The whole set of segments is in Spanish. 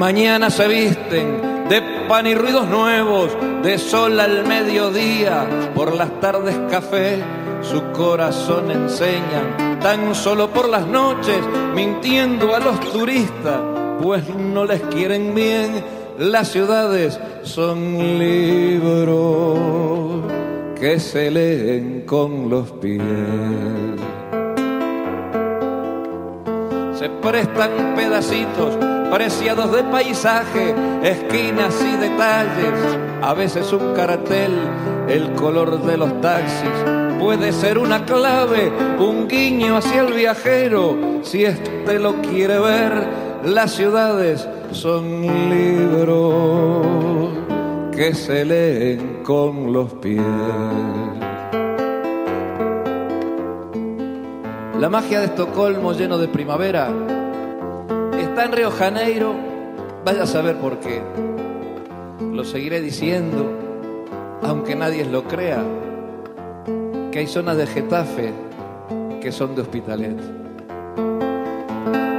Mañana se visten de pan y ruidos nuevos, de sol al mediodía, por las tardes café, su corazón enseñan, tan solo por las noches, mintiendo a los turistas, pues no les quieren bien, las ciudades son libros que se leen con los pies. Se prestan pedacitos preciados de paisaje, esquinas y detalles, a veces un cartel, el color de los taxis, puede ser una clave, un guiño hacia el viajero, si éste lo quiere ver, las ciudades son libros que se leen con los pies. La magia de Estocolmo lleno de primavera está en Río Janeiro, vaya a saber por qué. Lo seguiré diciendo, aunque nadie lo crea, que hay zonas de Getafe que son de Hospitalet.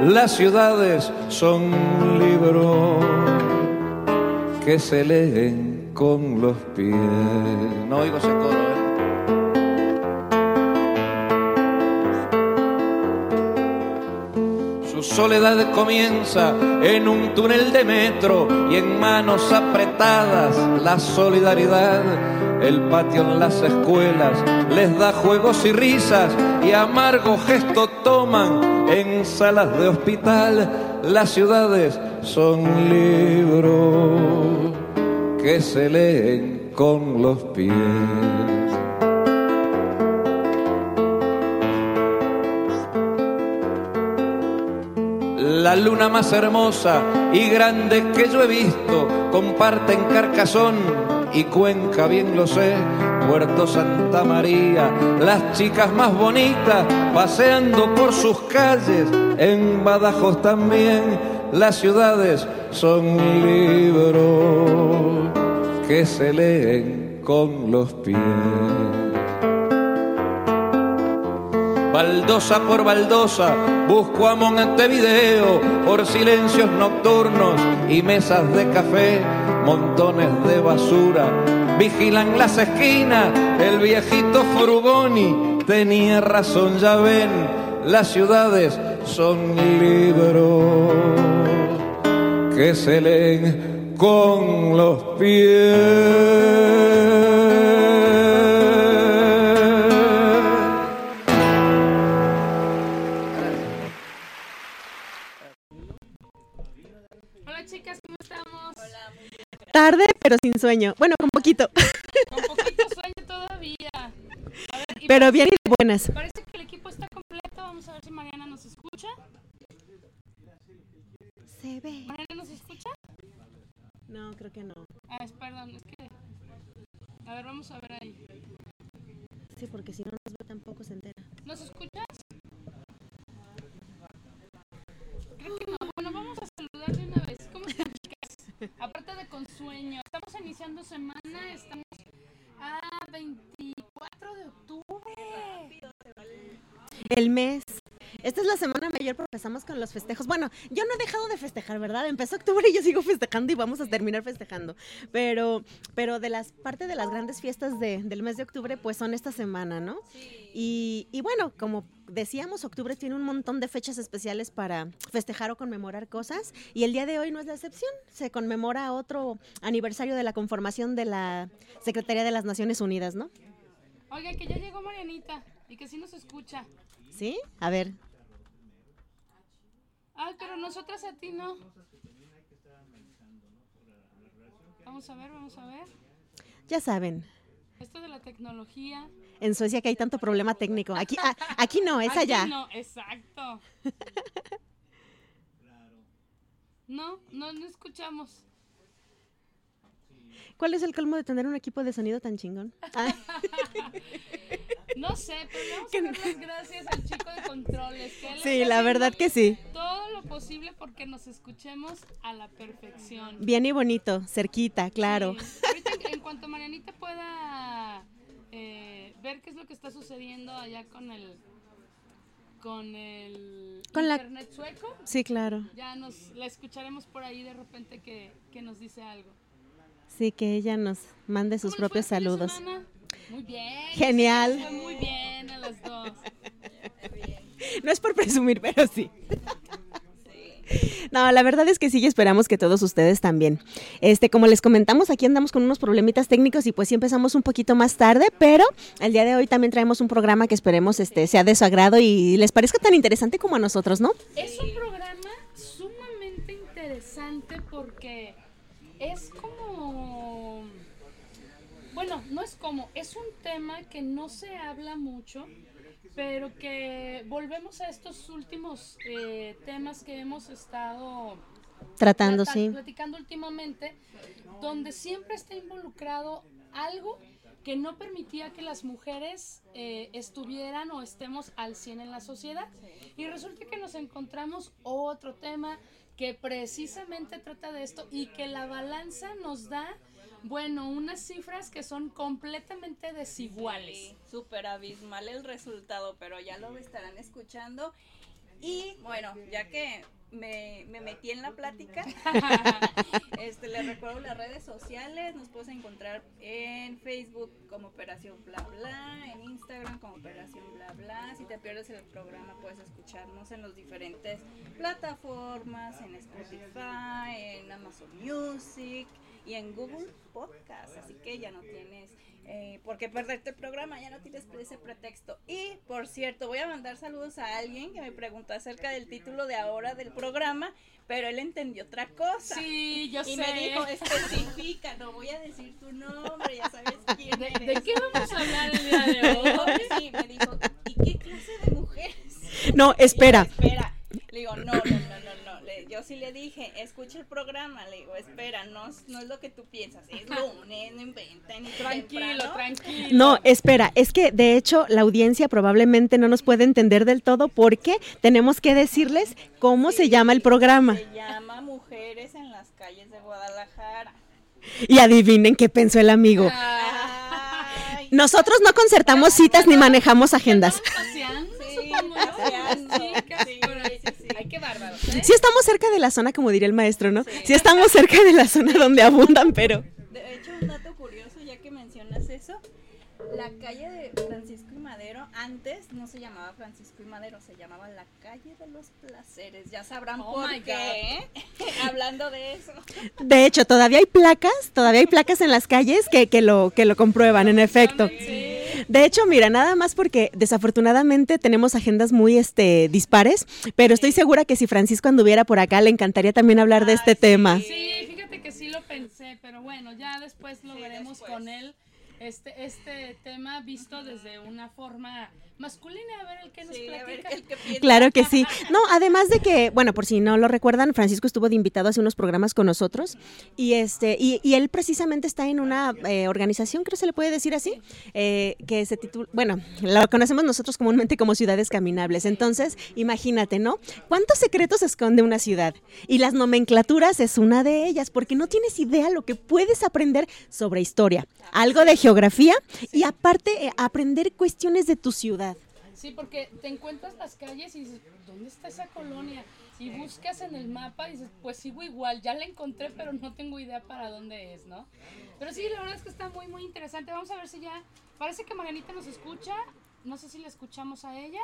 Las ciudades son libros que se leen con los pies. No oigo ese coro, ¿eh? Soledad comienza en un túnel de metro y en manos apretadas la solidaridad. El patio en las escuelas les da juegos y risas y amargo gesto toman en salas de hospital. Las ciudades son libros que se leen con los pies. La luna más hermosa y grande que yo he visto comparten Carcasón y Cuenca, bien lo sé, Puerto Santa María, las chicas más bonitas paseando por sus calles, en Badajoz también, las ciudades son libros que se leen con los pies. Baldosa por baldosa, busco a Montevideo por silencios nocturnos y mesas de café, montones de basura. Vigilan las esquinas, el viejito Frugoni tenía razón, ya ven, las ciudades son libros que se leen con los pies. Tarde, pero sin sueño. Bueno, con poquito. Con poquito sueño todavía. A ver, Pero parece- bien y de buenas. Parece que el equipo está completo. Vamos a ver si Mariana nos escucha. Se ve. ¿Mariana nos escucha? No, creo que no. Ah, es, perdón, es que... A ver, vamos a ver ahí. Sí, porque si no nos ve tampoco se entera. ¿Nos escuchas? Creo que no. Bueno, vamos a saludar de una vez. ¿Cómo están, chicas? Aparte de con estamos iniciando semana, estamos a 24 de octubre. El mes. Esta es la semana mayor, pero empezamos con los festejos. Bueno, yo no he dejado de festejar, ¿verdad? Empezó octubre y yo sigo festejando y vamos a terminar festejando. Pero, pero de las parte de las grandes fiestas de- del mes de octubre, pues son esta semana, ¿no? Y, y bueno, como decíamos, octubre tiene un montón de fechas especiales para festejar o conmemorar cosas. Y el día de hoy no es la excepción. Se conmemora otro aniversario de la conformación de la Secretaría de las Naciones Unidas, ¿no? Oiga, que ya llegó Marianita y que sí nos escucha. ¿Sí? A ver. Ay, pero nosotras a ti no. Vamos a ver, vamos a ver. Ya saben, Esto de la tecnología. en Suecia que hay tanto problema técnico. Aquí, ah, aquí no, es Aquí allá. No, exacto. No, no, no escuchamos. ¿Cuál es el colmo de tener un equipo de sonido tan chingón? Ah, No sé, pero vamos a dar las gracias al chico de controles. Que sí, la verdad que sí. Todo lo posible porque nos escuchemos a la perfección. Bien y bonito, cerquita, claro. Sí. Ahorita, en- cuanto Marianita pueda eh, ver qué es lo que está sucediendo allá con el con el Con la- internet sueco, Sí, claro. ya nos la escucharemos por ahí de repente que, que nos dice algo. Sí, que ella nos mande sus ¿Cómo le fue propios saludos. semana? Muy bien. Genial. Muy bien a las dos. No es por presumir, pero sí. No, la verdad es que sí y esperamos que todos ustedes también. Este, como les comentamos, aquí andamos con unos problemitas técnicos y pues sí empezamos un poquito más tarde, pero el día de hoy también traemos un programa que esperemos este sea de su agrado y les parezca tan interesante como a nosotros, ¿no? Es un programa sumamente interesante porque es como... Es un tema que no se habla mucho, pero que volvemos a estos últimos eh, temas que hemos estado Tratando, plata- sí. platicando últimamente, donde siempre está involucrado algo que no permitía que las mujeres eh, estuvieran o estemos al 100 en la sociedad. Y resulta que nos encontramos otro tema que precisamente trata de esto y que la balanza nos da, bueno, unas cifras que son completamente desiguales. Sí, súper abismal el resultado, pero ya lo estarán escuchando. Y bueno, ya que me, me metí en la plática, este, les recuerdo las redes sociales, nos puedes encontrar en Facebook como Operación Bla Bla, en Instagram como Operación Bla Bla. Si te pierdes el programa puedes escucharnos en las diferentes plataformas, en Spotify, en Amazon Music y en Google Podcast. Así que ya no tienes eh, por qué perderte el programa, ya no tienes ese pretexto. Y por cierto, voy a mandar saludos a alguien que me preguntó acerca del título de ahora del programa, pero él entendió otra cosa. Sí, yo Y sé. me dijo, especifica, no voy a decir tu nombre, ya sabes quién ¿De, eres. de qué vamos a hablar el día de hoy? Sí, me dijo, ¿y qué clase de mujeres? No, Y espera. yo, espera. Le digo, no, no, no, no, no. Le- yo sí le dije, escucha el programa. Le digo, espera, no, es- no es lo que tú piensas. Es lunes, no inventen. Tranquilo, temprano". tranquilo. No, espera, es que de hecho la audiencia probablemente no nos puede entender del todo porque tenemos que decirles cómo se llama el programa. Se llama Mujeres en las calles de Guadalajara. Y adivinen qué pensó el amigo. Ay, Nosotros no concertamos citas ni manejamos agendas. Sí, Sí, por ahí. sí, sí. Ay, qué bárbaro. ¿eh? Sí estamos cerca de la zona, como diría el maestro, ¿no? Sí estamos cerca de la zona donde abundan, pero... De hecho, un dato curioso, ya que mencionas eso, la calle de Francisco y Madero antes no se llamaba Francisco y Madero, se llamaba la calle de los placeres. Ya sabrán Oh por qué. Hablando de eso. De hecho, todavía hay placas, todavía hay placas en las calles que, que, lo, que lo comprueban, en efecto. Sí. De hecho, mira, nada más porque desafortunadamente tenemos agendas muy este, dispares, pero estoy segura que si Francisco anduviera por acá, le encantaría también hablar de este Ay, sí. tema. Sí, fíjate que sí lo pensé, pero bueno, ya después lo veremos después. con él. Este, este tema visto desde una forma masculina, a ver el que nos Sí, a ver platica. el que. Claro que sí. No, además de que, bueno, por si no lo recuerdan, Francisco estuvo de invitado hace unos programas con nosotros y este y, y él precisamente está en una eh, organización, creo se le puede decir así, eh, que se titula, bueno, lo conocemos nosotros comúnmente como ciudades caminables. Entonces, imagínate, ¿no? ¿Cuántos secretos esconde una ciudad? Y las nomenclaturas es una de ellas, porque no tienes idea lo que puedes aprender sobre historia, algo de geografía y aparte eh, aprender cuestiones de tu ciudad. Sí, porque te encuentras las calles y dices, ¿dónde está esa colonia? Y buscas en el mapa y dices, pues sigo igual, ya la encontré, pero no tengo idea para dónde es, ¿no? Pero sí, la verdad es que está muy, muy interesante. Vamos a ver si ya, parece que Marianita nos escucha. No sé si la escuchamos a ella.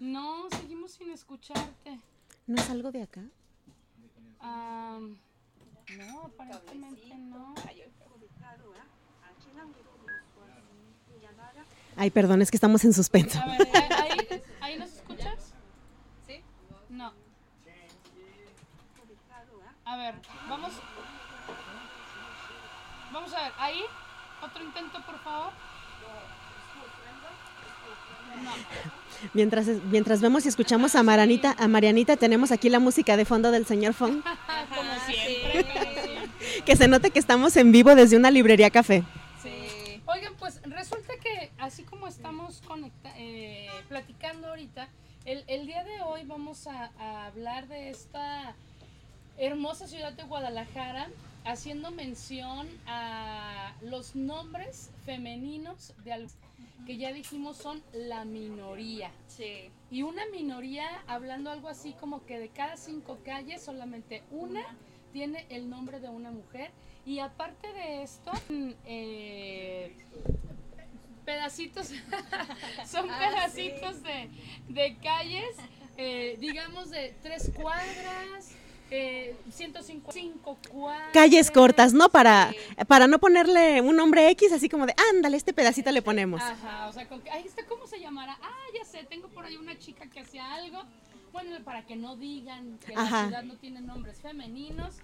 No, seguimos sin escucharte. ¿No es algo de acá? Am, no, aparentemente no. Ay, perdón, es que estamos en suspenso. A ver, ¿ahí, ahí nos escuchas? ¿Sí? No. A ver, vamos. Vamos a ver, ahí. Otro intento, por favor. Mientras, mientras vemos y escuchamos a Marianita, a Marianita, tenemos aquí la música de fondo del señor Fong. Como siempre, como siempre. Que se note que estamos en vivo desde una librería café. Sí. Oigan, pues resulta que así como estamos conecta eh, platicando ahorita, el, el día de hoy vamos a, a hablar de esta hermosa ciudad de Guadalajara, haciendo mención a los nombres femeninos de al- que ya dijimos son la minoría. Sí. Y una minoría, hablando algo así como que de cada cinco calles, solamente una tiene el nombre de una mujer. Y aparte de esto, mm, eh, pedacitos, son Ah, pedacitos de, de calles, eh, digamos de tres cuadras, eh, 155 cuadras. Calles cortas, ¿no? Para, Sí. para no ponerle un nombre X, así como de, ándale, este pedacito le ponemos. Ajá, o sea, con ay, ¿este cómo se llamará? Ah, ya sé, tengo por ahí una chica que hacía algo. Bueno, para que no digan que Ajá. la ciudad no tiene nombres femeninos,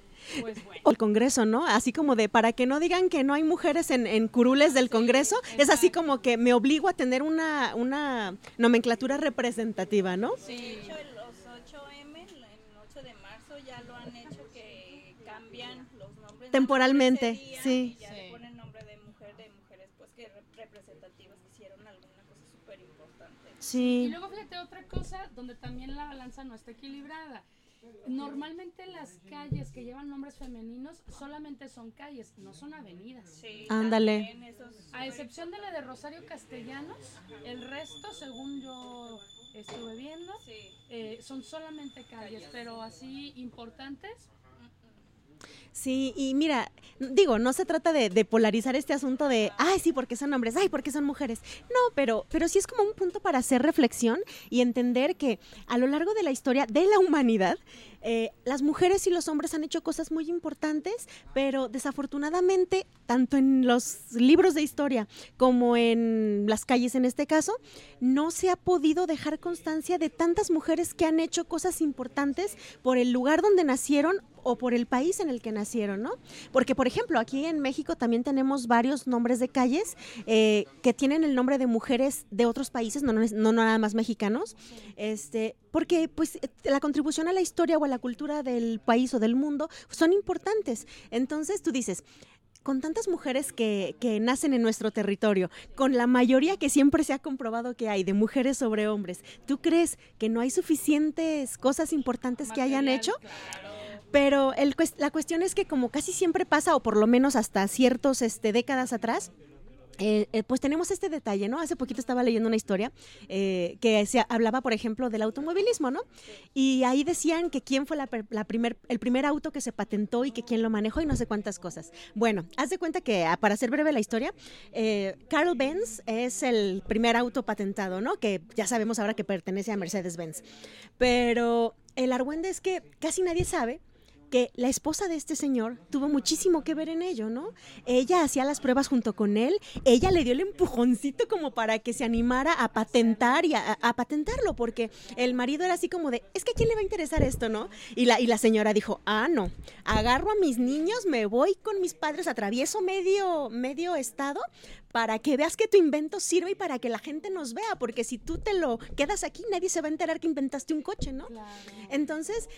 pues bueno. O el Congreso, ¿no? Así como de, para que no digan que no hay mujeres en, en curules del Congreso, es así como que me obligo a tener una, una nomenclatura representativa, ¿no? De hecho, el- los 8M, el 8 de marzo, ya lo han hecho que cambian los nombres. Temporalmente, día sí. Y ya Sí. le ponen nombre de mujer, de mujeres, pues que rep- representativas que hicieron alguna cosa súper importante. Y Sí. luego fíjate otra cosa donde también la balanza no está equilibrada. Normalmente las calles que llevan nombres femeninos solamente son calles, no son avenidas. Sí, Ándale. A excepción de la de Rosario Castellanos, el resto, según yo estuve viendo, Sí. eh, son solamente calles, pero así importantes. Sí, y mira, digo, no se trata de, polarizar este asunto de, ay, sí, porque son hombres, ay, porque son mujeres. No, pero, pero sí es como un punto para hacer reflexión y entender que a lo largo de la historia de la humanidad, eh, las mujeres y los hombres han hecho cosas muy importantes, pero desafortunadamente, tanto en los libros de historia como en las calles en este caso, no se ha podido dejar constancia de tantas mujeres que han hecho cosas importantes por el lugar donde nacieron o por el país en el que nacieron, ¿no? Porque, por ejemplo, aquí en México también tenemos varios nombres de calles eh, que tienen el nombre de mujeres de otros países, no, no, no nada más mexicanos, este, porque pues la contribución a la historia o a la cultura del país o del mundo son importantes. Entonces tú dices, con tantas mujeres que, que nacen en nuestro territorio, con la mayoría que siempre se ha comprobado que hay de mujeres sobre hombres, ¿tú crees que no hay suficientes cosas importantes que hayan hecho? claro. Pero el, la cuestión es que como casi siempre pasa, o por lo menos hasta ciertos este, décadas atrás, eh, eh, pues tenemos este detalle, ¿no? Hace poquito estaba leyendo una historia eh, que se hablaba, por ejemplo, del automovilismo, ¿no? Y ahí decían que quién fue la, primer, el primer auto que se patentó y que quién lo manejó y no sé cuántas cosas. Bueno, haz de cuenta que, ah, para hacer breve la historia, eh, Carl Benz es el primer auto patentado, ¿no? Que ya sabemos ahora que pertenece a Mercedes-Benz. Pero el argüende es que casi nadie sabe que la esposa de este señor tuvo muchísimo que ver en ello, ¿no? Ella hacía las pruebas junto con él, ella le dio el empujoncito como para que se animara a patentar y a, patentarlo, porque el marido era así como de, es que a quién le va a interesar esto, ¿no? Y la, y la señora dijo, ah, no, agarro a mis niños, me voy con mis padres, atravieso medio, medio estado para que veas que tu invento sirve y para que la gente nos vea, porque si tú te lo quedas aquí, nadie se va a enterar que inventaste un coche, ¿no? Claro. Entonces,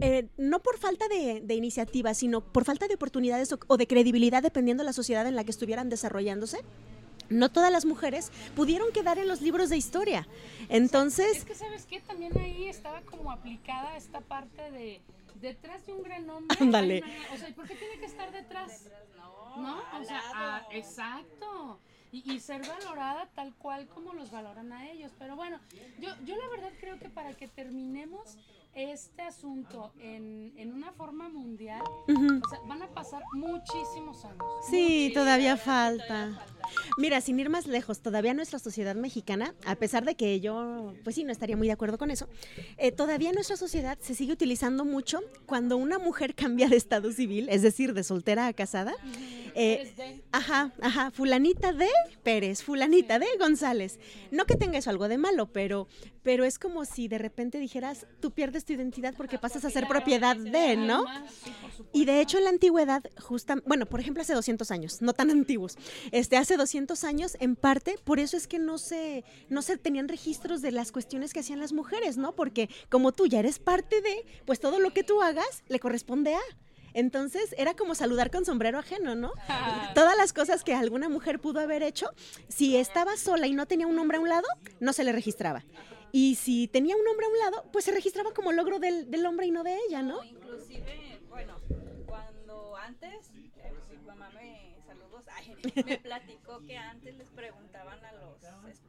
eh, no por falta de, de iniciativa, sino por falta de oportunidades o, o de credibilidad, dependiendo de la sociedad en la que estuvieran desarrollándose. No todas las mujeres pudieron quedar en los libros de historia. Entonces, Es que, ¿sabes qué? También ahí estaba como aplicada esta parte de detrás de un gran hombre. Ándale. o sea, ¿y por qué tiene que estar detrás? No, ¿No? O sea, ah, exacto. Y, y ser valorada tal cual como los valoran a ellos. Pero bueno, yo, yo la verdad creo que para que terminemos este asunto en, en una forma mundial, ujú, o sea, van a pasar muchísimos años. sí, todavía falta. todavía falta. Mira, sin ir más lejos, todavía nuestra sociedad mexicana, a pesar de que yo, pues sí, no estaría muy de acuerdo con eso, eh, todavía nuestra sociedad se sigue utilizando mucho cuando una mujer cambia de estado civil, es decir, de soltera a casada. Eh, de- Ajá, ajá, fulanita de Pérez, fulanita de González. No que tenga eso algo de malo, pero, pero es como si de repente dijeras, tú pierdes tu identidad porque pasas a ser propiedad de, ¿no? Y de hecho en la antigüedad, justa, bueno, por ejemplo hace 200 años, no tan antiguos, este, hace 200 años en parte, por eso es que no se, no se tenían registros de las cuestiones que hacían las mujeres, ¿no? Porque como tú ya eres parte de, pues todo lo que tú hagas le corresponde a. Entonces era como saludar con sombrero ajeno, ¿no? Todas las cosas que alguna mujer pudo haber hecho, si estaba sola y no tenía un hombre a un lado, no se le registraba. Y si tenía un hombre a un lado, pues se registraba como logro del, del hombre y no de ella, ¿no? Inclusive, bueno, cuando antes, eh, mi mamá me, saludos, ay, me platicó que antes les preguntaban a los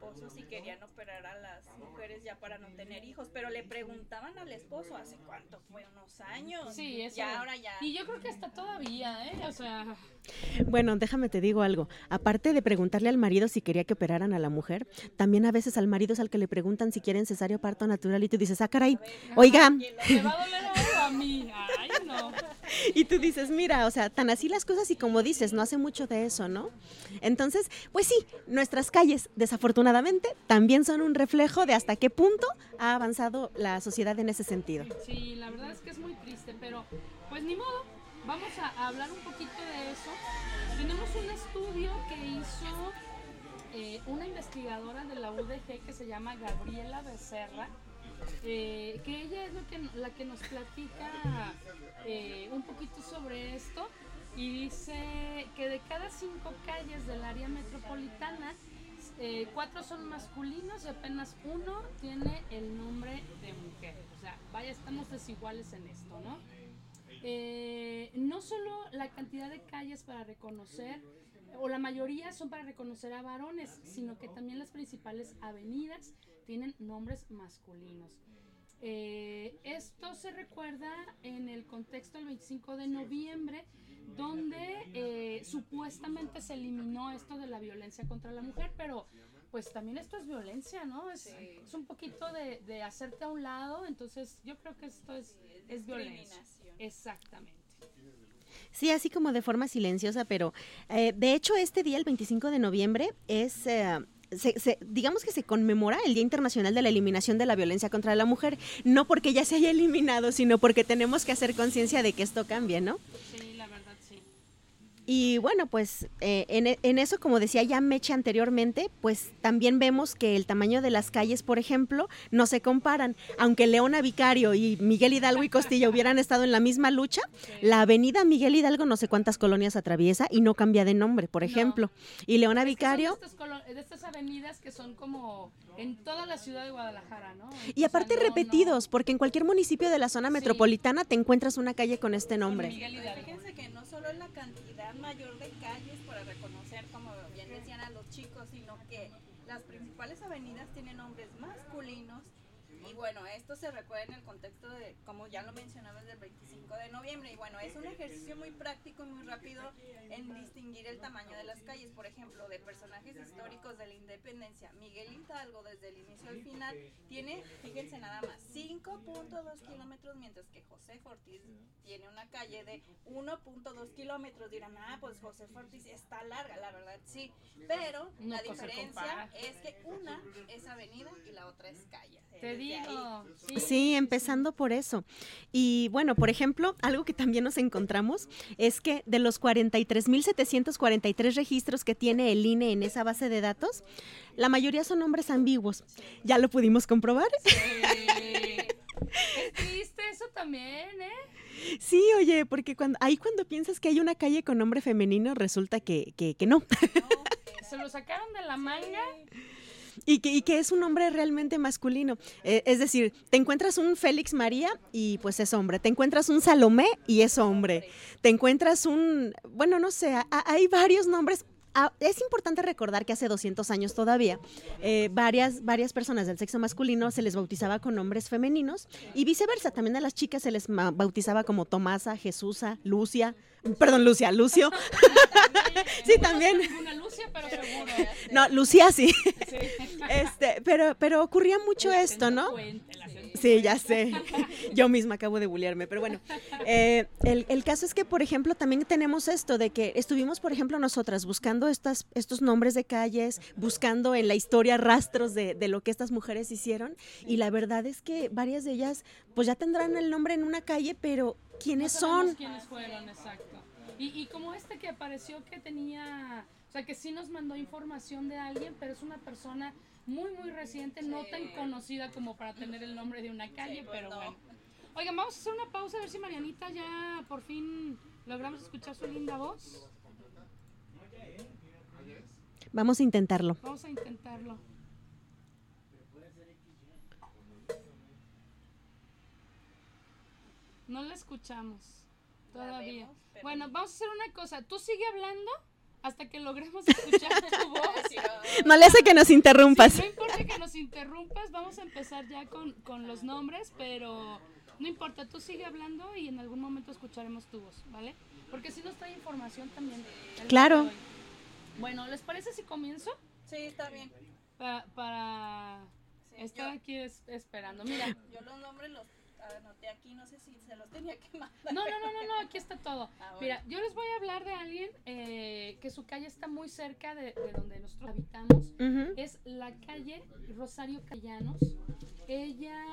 esposos si querían operar a las mujeres ya para no tener hijos, pero le preguntaban al esposo hace cuánto fue, unos años. Sí, eso. Ya ahora ya. Y yo creo que hasta todavía, ¿eh? O sea, Bueno, déjame te digo algo. Aparte de preguntarle al marido si quería que operaran a la mujer, también a veces al marido es al que le preguntan si quieren cesárea o parto natural y tú dices, ah, caray, oiga, ¿me va a doler a mí? Ay, no. y tú dices, mira, o sea, tan así las cosas y como dices, no hace mucho de eso, ¿no? Entonces, pues sí, nuestras calles, desafortunadamente, también son un reflejo de hasta qué punto ha avanzado la sociedad en ese sentido. Sí, la verdad es que es muy triste, pero pues ni modo. Vamos a hablar un poquito de eso. Tenemos un estudio que hizo eh, una investigadora de la UDG que se llama Gabriela Becerra, eh, que ella es la que nos platica eh, un poquito sobre esto y dice que de cada cinco calles del área metropolitana, eh, cuatro son masculinos y apenas uno tiene el nombre de mujer. O sea, vaya, estamos desiguales en esto, ¿no? No solo la cantidad de calles para reconocer, o la mayoría son para reconocer a varones, sino que también las principales avenidas tienen nombres masculinos. Eh, esto se recuerda en el contexto del 25 de noviembre, donde eh, supuestamente se eliminó esto de la violencia contra la mujer, pero pues también esto es violencia, ¿no? Es, es un poquito de, de hacerte a un lado, entonces yo creo que esto es, es violencia. discriminación. Exactamente. Sí, así como de forma silenciosa, pero eh, de hecho este día, el 25 de noviembre, es... eh, se- se- digamos que se conmemora el Día Internacional de la Eliminación de la Violencia contra la Mujer, no porque ya se haya eliminado, sino porque tenemos que hacer conciencia de que esto cambie, ¿no? Sí, la verdad, sí. Y bueno, pues eh, en, e- en eso, como decía ya Meche anteriormente, pues también vemos que el tamaño de las calles, por ejemplo, no se comparan. Aunque Leona Vicario y Miguel Hidalgo y Costilla hubieran estado en la misma lucha, la avenida Miguel Hidalgo no sé cuántas colonias atraviesa y no cambia de nombre, por No. ejemplo. Y Leona Es Vicario... de estas, colo- de estas avenidas que son como en toda la ciudad de Guadalajara, ¿no? Y aparte O sea, no- repetidos, porque en cualquier municipio de la zona Sí. metropolitana te encuentras una calle con este no, nombre. Miguel Hidalgo. Fíjense que no solo es la cantidad mayor de calles para reconocer, como bien decían a los chicos, sino que las principales avenidas tienen nombres masculinos. Y bueno, esto se recuerda en el contexto de, como ya lo mencionabas, del 25 de noviembre. Y bueno, es un ejercicio muy práctico y muy rápido en distinguir el tamaño de las calles. Por ejemplo, de personajes históricos de la independencia. Miguel Hidalgo, desde el inicio al final, tiene, fíjense nada más, 5.2 kilómetros, mientras que José Ortiz tiene una calle de 1.2 kilómetros. Dirán, ah, pues José Ortiz está larga, la verdad sí. Pero No, la pues, diferencia es que una es avenida y la otra es calle. Te digo. Sí, empezando por eso. Y bueno, por ejemplo, algo que también nos encontramos es que de los 43.743 registros que tiene el INE en esa base de datos, la mayoría son nombres ambiguos. Ya lo pudimos comprobar. Es triste eso también, ¿eh? Sí, oye, porque cuando ahí cuando piensas que hay una calle con nombre femenino, resulta que, que, que no. Se lo sacaron de la manga. Y que, y que es un hombre realmente masculino. Eh, es decir, te encuentras un Félix María y pues es hombre. Te encuentras un Salomé y es hombre. Te encuentras un, bueno, no sé, hay varios nombres. Ah, es importante recordar que hace 200 años todavía eh, varias, varias personas del sexo masculino se les bautizaba con nombres femeninos y viceversa. También a las chicas se les bautizaba como Tomasa, Jesusa, Lucia, perdón, Lucia, Lucio. sí, también. Lucia, pero seguro. No, Lucía sí. Este, pero, pero ocurría mucho esto, acento ¿no? Sí, ya sé. Yo misma acabo de bullearme, pero bueno. eh, el, el caso es que, por ejemplo, también tenemos esto de que estuvimos, por ejemplo, nosotras buscando estas, estos nombres de calles, buscando en la historia rastros de, de lo que estas mujeres hicieron, y la verdad es que varias de ellas, pues ya tendrán el nombre en una calle, pero ¿quiénes No son? quiénes fueron, exacto. Y, y como este que apareció que tenía, o sea, que sí nos mandó información de alguien, pero es una persona muy, muy reciente, no tan conocida como para tener el nombre de una calle, Sí, pues pero no. bueno. Oigan, vamos a hacer una pausa a ver si Marianita ya por fin logramos escuchar su linda voz. Vamos a intentarlo. Vamos a intentarlo. No la escuchamos todavía. vemos, pero- Bueno, vamos a hacer una cosa. Tú sigue hablando hasta que logremos escuchar tu voz. No le hace que nos interrumpas. No importa que nos interrumpas, vamos a empezar ya con, con los nombres, pero no importa, tú sigue hablando y en algún momento escucharemos tu voz, ¿vale? Porque si nos trae información también. Claro. Bueno, ¿les parece si comienzo? Sí, está bien. Pa- para Sí, estar yo- aquí es- esperando. Mira, Yo los nombres los anoté aquí, no sé si se los tenía que mandar. no, no, no, no, no, aquí está todo. Ah, bueno. Mira, yo les voy a hablar de alguien eh, que su calle está muy cerca de, de donde nosotros habitamos. Es la calle Rosario Callanos. Ella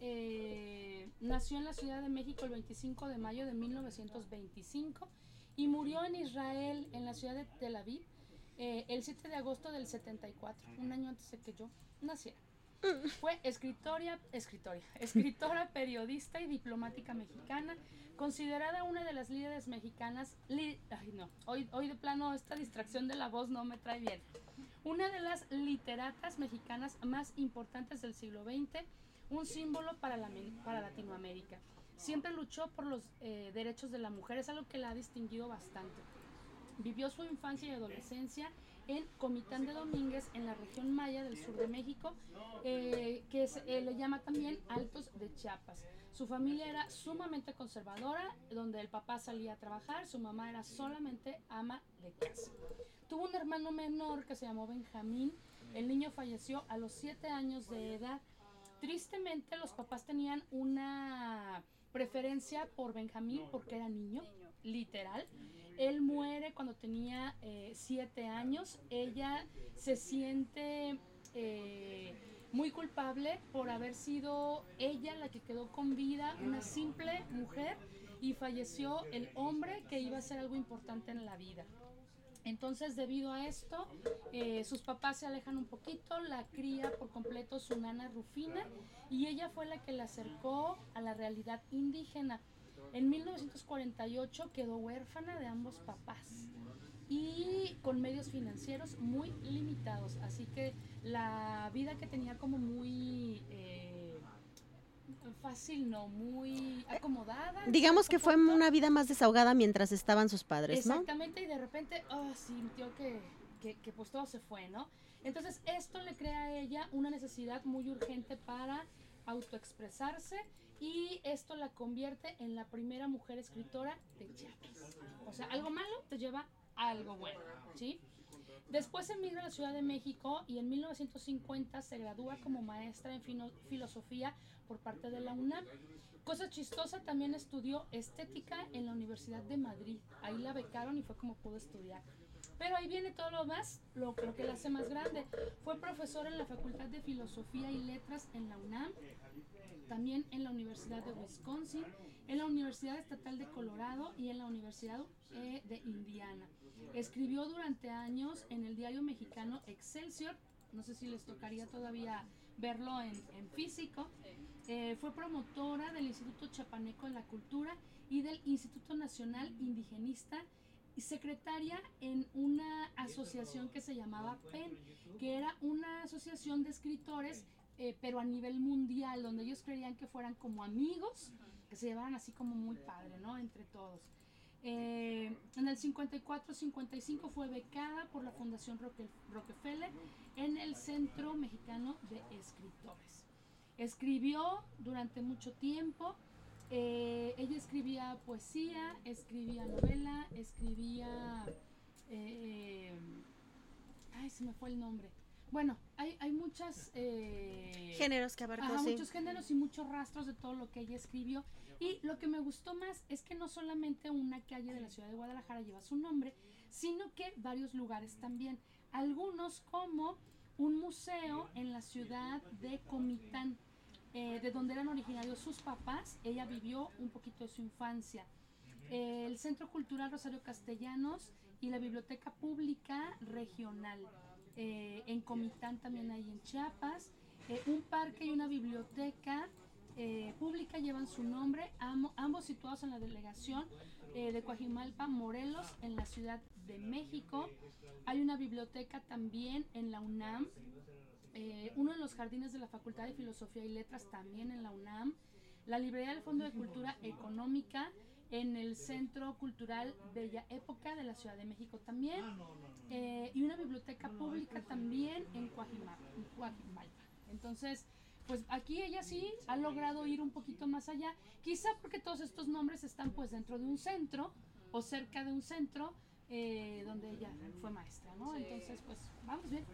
eh, nació en la Ciudad de México el 25 de mayo de 1925 y murió en Israel, en la ciudad de Tel Aviv, eh, el 7 de agosto del 74, un año antes de que yo naciera. Fue escritoria, escritoria, escritora, periodista y diplomática mexicana, considerada una de las líderes mexicanas. li- ay, no, hoy, hoy de plano esta distracción de la voz no me trae bien. Una de las literatas mexicanas más importantes del siglo XX, un símbolo para, la, para Latinoamérica. Siempre luchó por los eh, derechos de la mujer, es algo que la ha distinguido bastante. Vivió su infancia y adolescencia en Comitán de Domínguez, en la región maya del sur de México, eh, que se eh, le llama también Altos de Chiapas. Su familia era sumamente conservadora, donde el papá salía a trabajar, su mamá era solamente ama de casa. Tuvo un hermano menor que se llamó Benjamín. El niño falleció a los siete años de edad. Tristemente, los papás tenían una preferencia por Benjamín porque era niño, literal. Él muere cuando tenía eh, siete años. Ella se siente eh, muy culpable por haber sido ella la que quedó con vida, una simple mujer, y falleció el hombre que iba a ser algo importante en la vida. Entonces, debido a esto, eh, sus papás se alejan un poquito, la cría por completo su nana Rufina y ella fue la que la acercó a la realidad indígena. En 1948 quedó huérfana de ambos papás y con medios financieros muy limitados, así que la vida que tenía como muy eh, fácil, no, muy acomodada. Digamos que fue una vida más desahogada mientras estaban sus padres, ¿no? Exactamente, y de repente oh, sintió que, que, que, pues todo se fue, ¿no? Entonces esto le crea a ella una necesidad muy urgente para autoexpresarse y esto la convierte en la primera mujer escritora de Chiapas. O sea, algo malo te lleva a algo bueno, ¿sí? Después emigra a la Ciudad de México y en 1950 se gradúa como maestra en filosofía por parte de la UNAM. Cosa chistosa, también estudió estética en la Universidad de Madrid. Ahí la becaron y fue como pudo estudiar. Pero ahí viene todo lo más, lo, lo que la hace más grande. Fue profesora en la Facultad de Filosofía y Letras en la UNAM, también en la Universidad de Wisconsin, en la Universidad Estatal de Colorado y en la Universidad eh, de Indiana. Escribió durante años en el diario mexicano Excelsior, no sé si les tocaría todavía verlo en, físico. Eh, fue promotora del Instituto Chapaneco de la Cultura y del Instituto Nacional Indigenista y secretaria en una asociación que se llamaba PEN, que era una asociación de escritores, eh, pero a nivel mundial, donde ellos creían que fueran como amigos, que se llevaran así como muy padre, ¿no? Entre todos. Eh, en el 54-55 fue becada por la Fundación Rockefeller en el Centro Mexicano de Escritores. Escribió durante mucho tiempo, eh, ella escribía poesía, escribía novela, escribía... ay, se me fue el nombre. Bueno, hay, hay muchas... eh, Géneros que abarcó, Ajá, sí. muchos géneros y muchos rastros de todo lo que ella escribió. Y lo que me gustó más es que no solamente una calle de la ciudad de Guadalajara lleva su nombre, sino que varios lugares también. Algunos como un museo en la ciudad de Comitán, eh, de donde eran originarios sus papás. Ella vivió un poquito de su infancia. Eh, el Centro Cultural Rosario Castellanos y la Biblioteca Pública Regional. Eh, en Comitán también hay en Chiapas. Eh, un parque y una biblioteca eh, pública llevan su nombre, ambos situados en la delegación eh, de Coajimalpa, Morelos, en la Ciudad de México. Hay una biblioteca también en la UNAM, uno en los jardines de la Facultad de Filosofía y Letras también en la UNAM, la librería del Fondo de Cultura Económica en el Centro Cultural Bella Época de la Ciudad de México también, eh, y una biblioteca pública también en Coajimalpa. en Coajimalpa. Entonces, pues aquí ella sí ha logrado ir un poquito más allá, quizá porque todos estos nombres están pues dentro de un centro o cerca de un centro eh, donde ella fue maestra, ¿no? Entonces, pues vamos bien.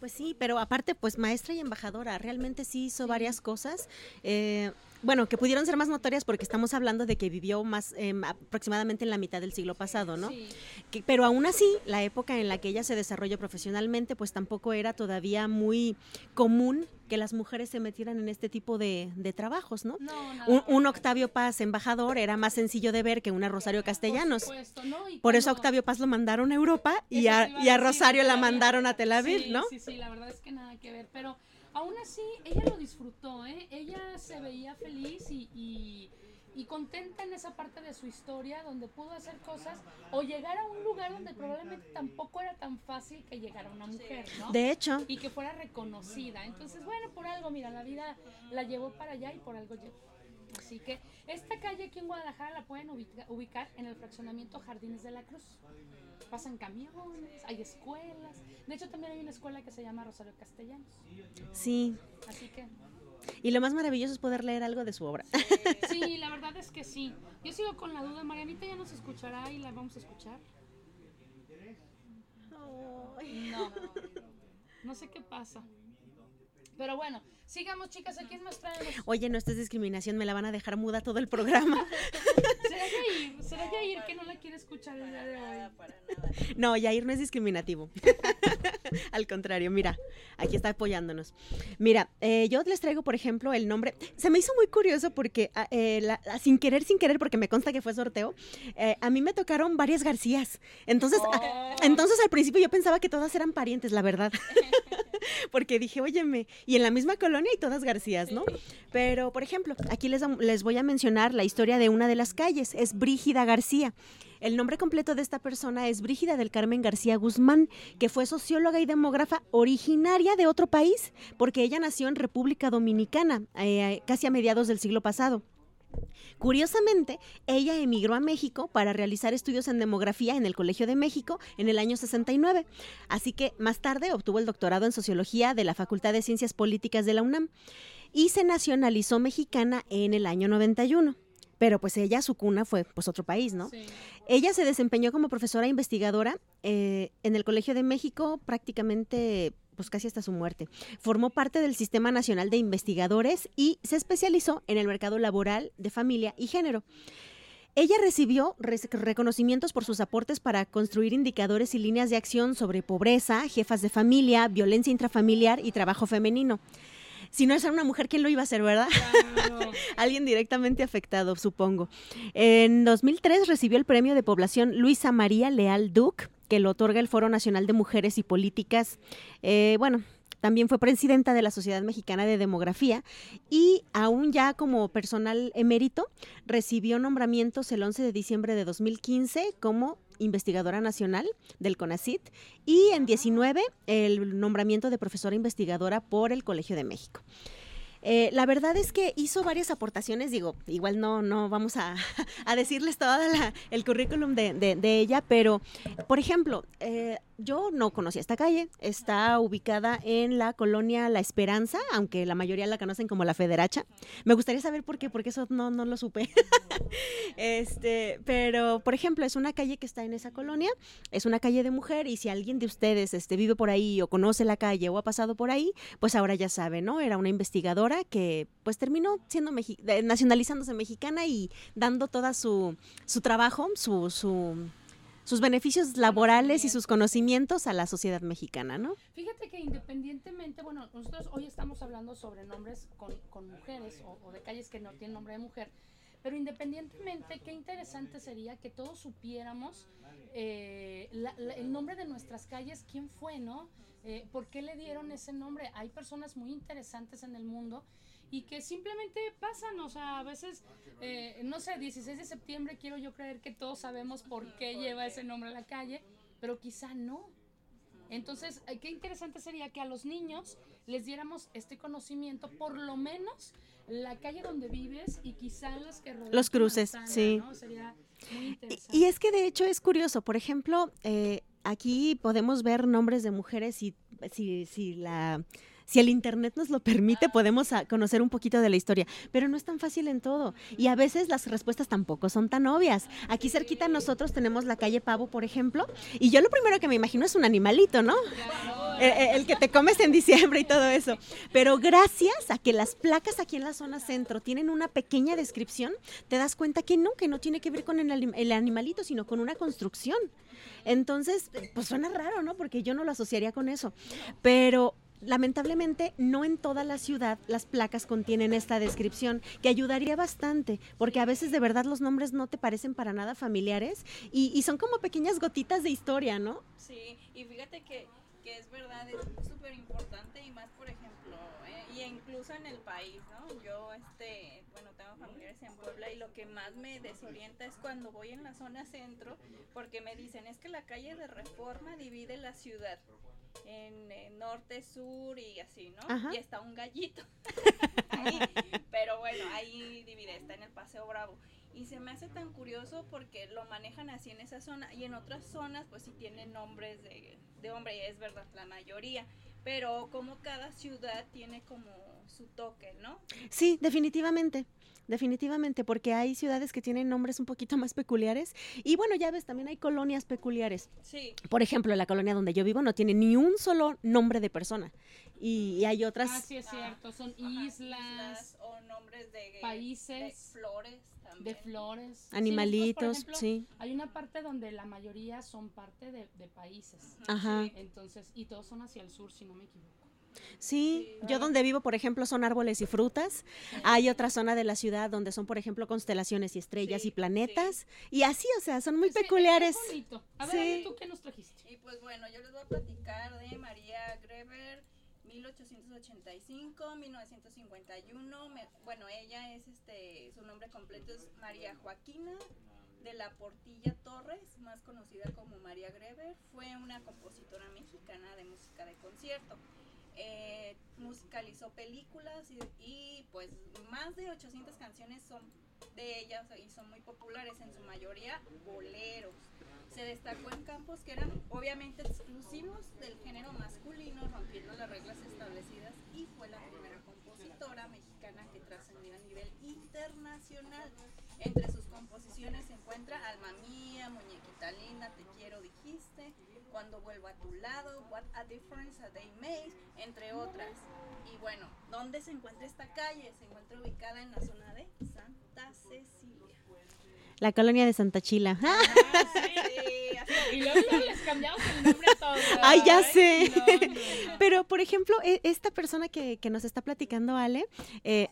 Pues sí, pero aparte, pues maestra y embajadora, realmente sí hizo varias cosas. eh, bueno, que pudieron ser más notorias porque estamos hablando de que vivió más em, aproximadamente en la mitad del siglo pasado, ¿no? Sí. Que- pero aún así, la época en la que ella se desarrolló profesionalmente, pues tampoco era todavía muy común que las mujeres se metieran en este tipo de, de trabajos, ¿no? No, nada Un, un Octavio Paz embajador era más sencillo de ver que una Rosario Castellanos. Por supuesto, ¿no? Y Por eso a Octavio Paz lo mandaron a Europa y a, y Rosario la mandaron a Tel Aviv, Sí, ¿no? Sí, sí, la verdad es que nada que ver, pero aún así ella lo disfrutó, ¿eh? Ella se veía feliz y, y, y contenta en esa parte de su historia donde pudo hacer cosas o llegar a un lugar donde probablemente tampoco era tan fácil que llegara una mujer, ¿no? De hecho, y que fuera reconocida. Entonces, bueno, por algo, mira, la vida la llevó para allá y por algo llegó. Así que esta calle aquí en Guadalajara la pueden ubica- ubicar en el fraccionamiento Jardines de la Cruz. Pasan camiones, hay escuelas. De hecho, también hay una escuela que se llama Rosario Castellanos. sí. Así que, Y lo más maravilloso es poder leer algo de su obra. sí, la verdad es que sí. Yo sigo con la duda, Marianita ya nos escuchará y la vamos a escuchar. No, no sé qué pasa. Pero bueno, sigamos chicas, ¿a quién más? Oye, no, esta es discriminación, me la van a dejar muda todo el programa. ¿Será Yair? ¿Será Yair que no la quiere escuchar el día de Nada, hoy? para nada. No, Yair no es discriminativo. Al contrario, mira, aquí está apoyándonos. Mira, eh, yo les traigo, por ejemplo, el nombre. Se me hizo muy curioso porque, ah, eh, la- la- sin querer, sin querer, porque me consta que fue sorteo, eh, a mí me tocaron varias Garcías. Entonces, ah, entonces al principio yo pensaba que todas eran parientes, la verdad. porque dije, óyeme, y en la misma colonia y todas Garcías, ¿no? Pero, por ejemplo, aquí les, les voy a mencionar la historia de una de las calles, es Brígida García. El nombre completo de esta persona es Brígida del Carmen García Guzmán, que fue socióloga y demógrafa originaria de otro país, porque ella nació en República Dominicana, eh, casi a mediados del siglo pasado. Curiosamente, ella emigró a México para realizar estudios en demografía en el Colegio de México en el año 69. Así que más tarde obtuvo el doctorado en sociología de la Facultad de Ciencias Políticas de la UNAM y se nacionalizó mexicana en el año 91. Pero pues ella, su cuna fue pues otro país, ¿no? Sí. Ella se desempeñó como profesora investigadora eh, en el Colegio de México prácticamente pues casi hasta su muerte. Formó parte del Sistema Nacional de Investigadores y se especializó en el mercado laboral de familia y género. Ella recibió reconocimientos por sus aportes para construir indicadores y líneas de acción sobre pobreza, jefas de familia, violencia intrafamiliar y trabajo femenino. Si no es una mujer, ¿quién lo iba a hacer, verdad? Claro. Alguien directamente afectado, supongo. En 2003 recibió el premio de población Luisa María Leal Duc, que lo otorga el Foro Nacional de Mujeres y Políticas. Eh, bueno, también fue presidenta de la Sociedad Mexicana de Demografía y aún ya como personal emérito recibió nombramientos el 11 de diciembre de 2015 como investigadora nacional del CONACIT y en 19 el nombramiento de profesora investigadora por el Colegio de México. Eh, la verdad es que hizo varias aportaciones, digo, igual no, no vamos a, decirles todo el currículum de, de- de ella, pero, por ejemplo, eh, yo no conocía esta calle. Está ubicada en la colonia La Esperanza, aunque la mayoría la conocen como la Federacha. Me gustaría saber por qué, porque eso no, no lo supe. este, pero, por ejemplo, es una calle que está en esa colonia, es una calle de mujer, y si alguien de ustedes este, vive por ahí o conoce la calle o ha pasado por ahí, pues ahora ya sabe, ¿no? Era una investigadora que pues terminó siendo nacionalizándose mexicana y dando toda su, su trabajo, su, su sus beneficios laborales y sus conocimientos a la sociedad mexicana, ¿no? Fíjate que independientemente, bueno, nosotros hoy estamos hablando sobre nombres con, mujeres o, de calles que no tienen nombre de mujer, pero independientemente, qué interesante sería que todos supiéramos eh, el nombre de nuestras calles, quién fue, ¿no? Eh, ¿Por qué le dieron ese nombre? Hay personas muy interesantes en el mundo y que simplemente pasan, o sea, a veces, eh, no sé, 16 de septiembre quiero yo creer que todos sabemos por qué lleva ese nombre a la calle, pero quizá no. Entonces, eh, qué interesante sería que a los niños les diéramos este conocimiento, por lo menos la calle donde vives y quizá los que rodean Los cruces, sí. Sería muy interesante. Y, es que de hecho es curioso, por ejemplo, eh, aquí podemos ver nombres de mujeres y si, si la si el Internet nos lo permite, podemos conocer un poquito de la historia, pero no es tan fácil en todo. Y a veces las respuestas tampoco son tan obvias. Aquí cerquita nosotros tenemos la calle Pavo, por ejemplo, y yo lo primero que me imagino es un animalito, ¿no? Eh, eh, el, que te comes en diciembre y todo eso. Pero gracias a que las placas aquí en la zona centro tienen una pequeña descripción, te das cuenta que no, que no tiene que ver con el animalito, sino con una construcción. Entonces, pues suena raro, ¿no? Porque yo no lo asociaría con eso. Pero lamentablemente no en toda la ciudad las placas contienen esta descripción, que ayudaría bastante, porque a veces de verdad los nombres no te parecen para nada familiares y, son como pequeñas gotitas de historia, ¿no? Sí, y fíjate que, que es verdad, es súper importante y más, por ejemplo, eh, y incluso en el país, ¿no? Yo, este, en Puebla y lo que más me desorienta es cuando voy en la zona centro, porque me dicen, es que la calle de Reforma divide la ciudad en, norte, sur y así, ¿no? Y está un gallito. pero bueno, ahí divide, está en el Paseo Bravo. Y se me hace tan curioso porque lo manejan así en esa zona y en otras zonas pues sí tienen nombres de, de hombre, y es verdad, la mayoría. Pero como cada ciudad tiene como su toque, ¿no? Sí, definitivamente definitivamente, porque hay ciudades que tienen nombres un poquito más peculiares. Y bueno, ya ves, también hay colonias peculiares. Sí. Por ejemplo, la colonia donde yo vivo no tiene ni un solo nombre de persona. Y, hay otras. Ah, sí, es cierto. Son islas, o nombres de países. De flores. De flores. Animalitos, sí, Hay una parte donde la mayoría son parte de, de países. Ajá. Entonces, y todos son hacia el sur, si no me equivoco. Sí, yo donde vivo, por ejemplo, son árboles y frutas. Hay otra zona de la ciudad donde son, por ejemplo, constelaciones y estrellas y planetas. Y así, o sea, son muy peculiares. A ver, ¿tú qué nos trajiste? Y pues bueno, yo les voy a platicar de María Greber, 1885, 1951. bueno, ella es, este, su nombre completo es María Joaquina de la Portilla Torres, más conocida como María Greber. Fue una compositora mexicana de música de concierto. Eh, musicalizó películas y, pues más de 800 canciones son de ellas y son muy populares, en su mayoría boleros. Se destacó en campos que eran obviamente exclusivos del género masculino, rompiendo las reglas establecidas y fue la primera compositora mexicana que trascendió a nivel internacional. Entre sus composiciones se encuentra Alma Mía, Muñequita Linda, Te Quiero Dijiste, Cuando Vuelvo a Tu Lado, What a Difference a Day Makes, entre otras. Y bueno, ¿dónde se encuentra esta calle? Se encuentra ubicada en la zona de Santa Cecilia. La colonia de Santa Chila. Ah, sí, y luego les cambiamos el nombre a todos. Ay, ya sé. Pero, por ejemplo, e, esta persona que, que nos está platicando, Ale, eh,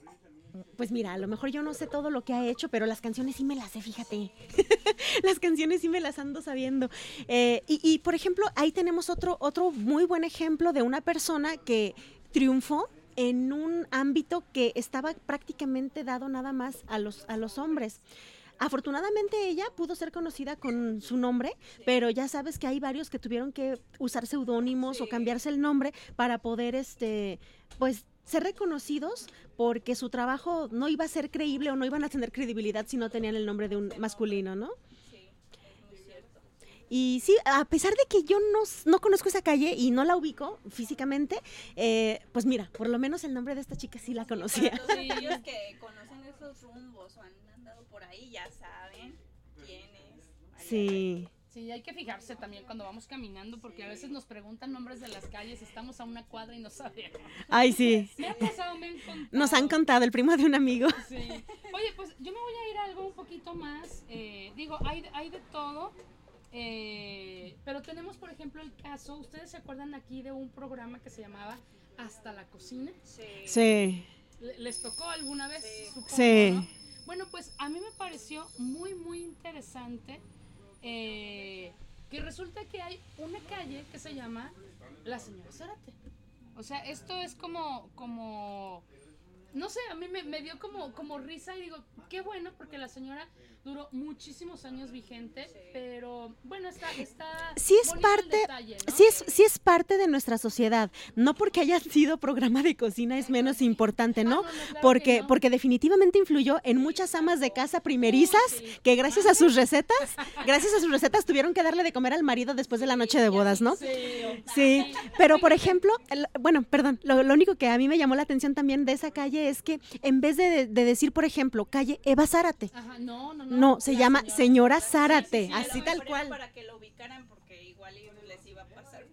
pues mira, a lo mejor yo no sé todo lo que ha hecho, pero las canciones sí me las sé, fíjate. las canciones sí me las ando sabiendo. Eh, y, por ejemplo, ahí tenemos otro, otro muy buen ejemplo de una persona que triunfó en un ámbito que estaba prácticamente dado nada más a los, a los hombres. Afortunadamente ella pudo ser conocida con su nombre, pero ya sabes que hay varios que tuvieron que usar seudónimos o cambiarse el nombre para poder, este, pues ser reconocidos porque su trabajo no iba a ser creíble o no iban a tener credibilidad si no tenían el nombre de un masculino, ¿no? Sí, es muy cierto. Y sí, a pesar de que yo no, no conozco esa calle y no la ubico físicamente, eh, pues mira, por lo menos el nombre de esta chica sí la conocía. Para aquellos que conocen esos rumbos o por ahí, ya saben quién es. María Sí. Sí, hay que fijarse también cuando vamos caminando porque a veces nos preguntan nombres de las calles, estamos a una cuadra y no sabemos. Ay, sí. Me ha pasado, me han contado. Nos han contado, el primo de un amigo. Sí. Oye, pues yo me voy a ir a algo un poquito más. eh, digo, hay, hay de todo. eh, pero tenemos, por ejemplo, el caso. ¿Ustedes se acuerdan aquí de un programa que se llamaba Hasta la cocina? Sí. Sí. Le- ¿Les tocó alguna vez? Supongo, Sí. ¿no? Bueno, pues a mí me pareció muy, muy interesante eh, que resulta que hay una calle que se llama La Señora Zárate. O sea, esto es como, como, no sé, a mí me, me dio como, como risa y digo, qué bueno porque la señora duró muchísimos años vigente, pero bueno, está, está Sí es parte, detalle, ¿no? sí es, sí es parte de nuestra sociedad. No porque haya sido programa de cocina es menos importante, Ah, ¿no? claro Porque, no. porque definitivamente influyó en muchas amas de casa primerizas sí. que gracias a sus recetas, gracias a sus recetas tuvieron que darle de comer al marido después de la noche de bodas, ¿no? Sí, Sí, pero por ejemplo, el- bueno, perdón, lo, lo único que a mí me llamó la atención también de esa calle es que en vez de, de decir, por ejemplo, calle Eva Zárate, Ajá, no, no, no. No, se la llama Señora Sí, Zárate, sí, sí, así tal cual. Para que lo ubicaran, porque igual les iba a pasar.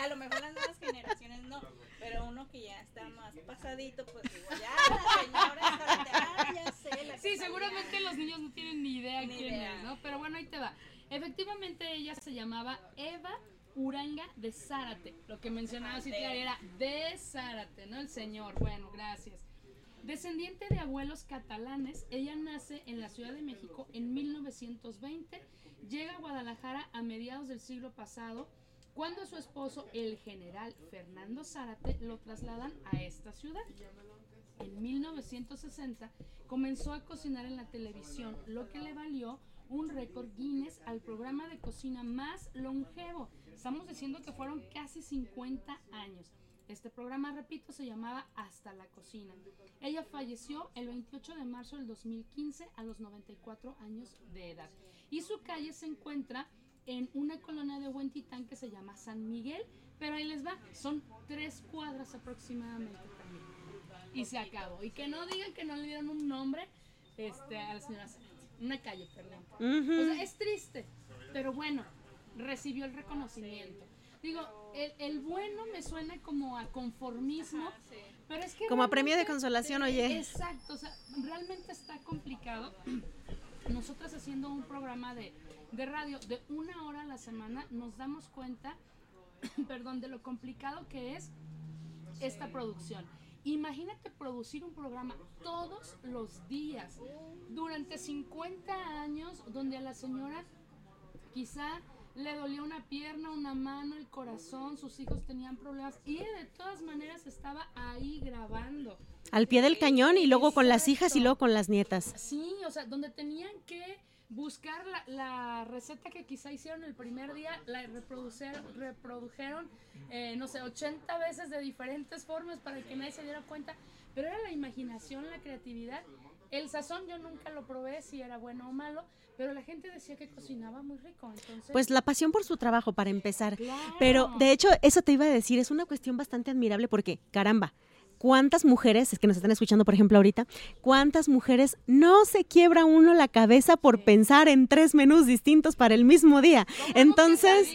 A lo mejor las nuevas generaciones no, pero uno que ya está más pasadito, pues igual, ya, la señora Zárate, ah, ya sé. La que Sí, seguramente los niños no tienen ni idea Ni quién idea. es, ¿no? Pero bueno, ahí te va. Efectivamente, ella se llamaba Eva Uranga de Zárate. Lo que mencionaba Cintia era de Zárate, ¿no? El señor. Bueno, gracias. Descendiente de abuelos catalanes, ella nace en la Ciudad de México en 1920, llega a Guadalajara a mediados del siglo pasado, cuando su esposo, el general Fernando Zárate, lo trasladan a esta ciudad. En 1960 comenzó a cocinar en la televisión, lo que le valió un récord Guinness al programa de cocina más longevo. Estamos diciendo que fueron casi 50 años. Este programa, repito, se llamaba Hasta la Cocina. Ella falleció el 28 de marzo del 2015 a los 94 años de edad. Y su calle se encuentra en una colonia de Huentitán que se llama San Miguel, pero ahí les va, son tres cuadras aproximadamente también y se acabó. Y que no digan que no le dieron un nombre este, a la señora Zárate. Una calle, perdón. O sea, es triste, pero bueno, recibió el reconocimiento. Digo, el, el bueno me suena como a conformismo, pero es que... Como a premio de consolación, oye. Exacto, o sea, realmente está complicado. Nosotras haciendo un programa de, de radio de una hora a la semana, nos damos cuenta, perdón, de lo complicado que es esta producción. Imagínate producir un programa todos los días durante 50 años donde a la señora quizá le dolía una pierna, una mano, el corazón, sus hijos tenían problemas y de todas maneras estaba ahí grabando. Al pie del cañón y luego con las hijas y luego con las nietas. Sí, o sea, donde tenían que buscar la, la receta que quizá hicieron el primer día, la reprodujeron, eh, no sé, 80 veces de diferentes formas para que nadie se diera cuenta. Pero era la imaginación, la creatividad. El sazón yo nunca lo probé si era bueno o malo, pero la gente decía que cocinaba muy rico. Entonces, Pues la pasión por su trabajo, para empezar. Claro. Pero de hecho, eso te iba a decir, es una cuestión bastante admirable porque, caramba, ¿cuántas mujeres, es que nos están escuchando por ejemplo ahorita, cuántas mujeres no se quiebra uno la cabeza por pensar en tres menús distintos para el mismo día? Entonces...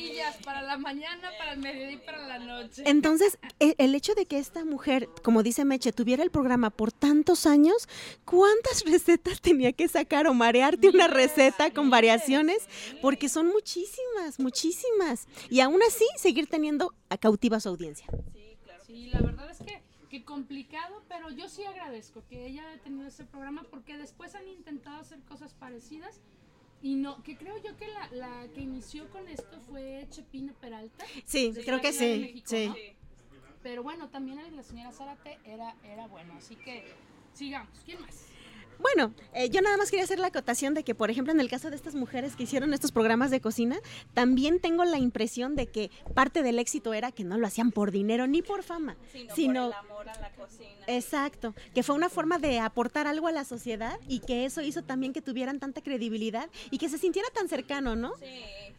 para la mañana, para el mediodía y para la noche. Entonces, e- el hecho de que esta mujer, como dice Meche, tuviera el programa por tantos años, ¿cuántas recetas tenía que sacar o marearte una receta con variaciones? Porque son muchísimas, muchísimas. Y aún así, seguir teniendo a cautiva su audiencia. Sí, la verdad es que, que complicado, pero yo sí agradezco que ella haya tenido ese programa porque después han intentado hacer cosas parecidas y no, que creo yo que la, la que inició con esto fue Chepina Peralta. Sí, creo que sí, México, sí. ¿no? Pero bueno, también la señora Zárate era, era bueno, así que sigamos. ¿Quién más? Bueno, eh, yo nada más quería hacer la acotación de que, por ejemplo, en el caso de estas mujeres que hicieron estos programas de cocina, también tengo la impresión de que parte del éxito era que no lo hacían por dinero ni por fama, Sino, sino por el amor a la cocina. Exacto, que fue una forma de aportar algo a la sociedad y que eso hizo también que tuvieran tanta credibilidad y que se sintiera tan cercano, ¿no? Sí.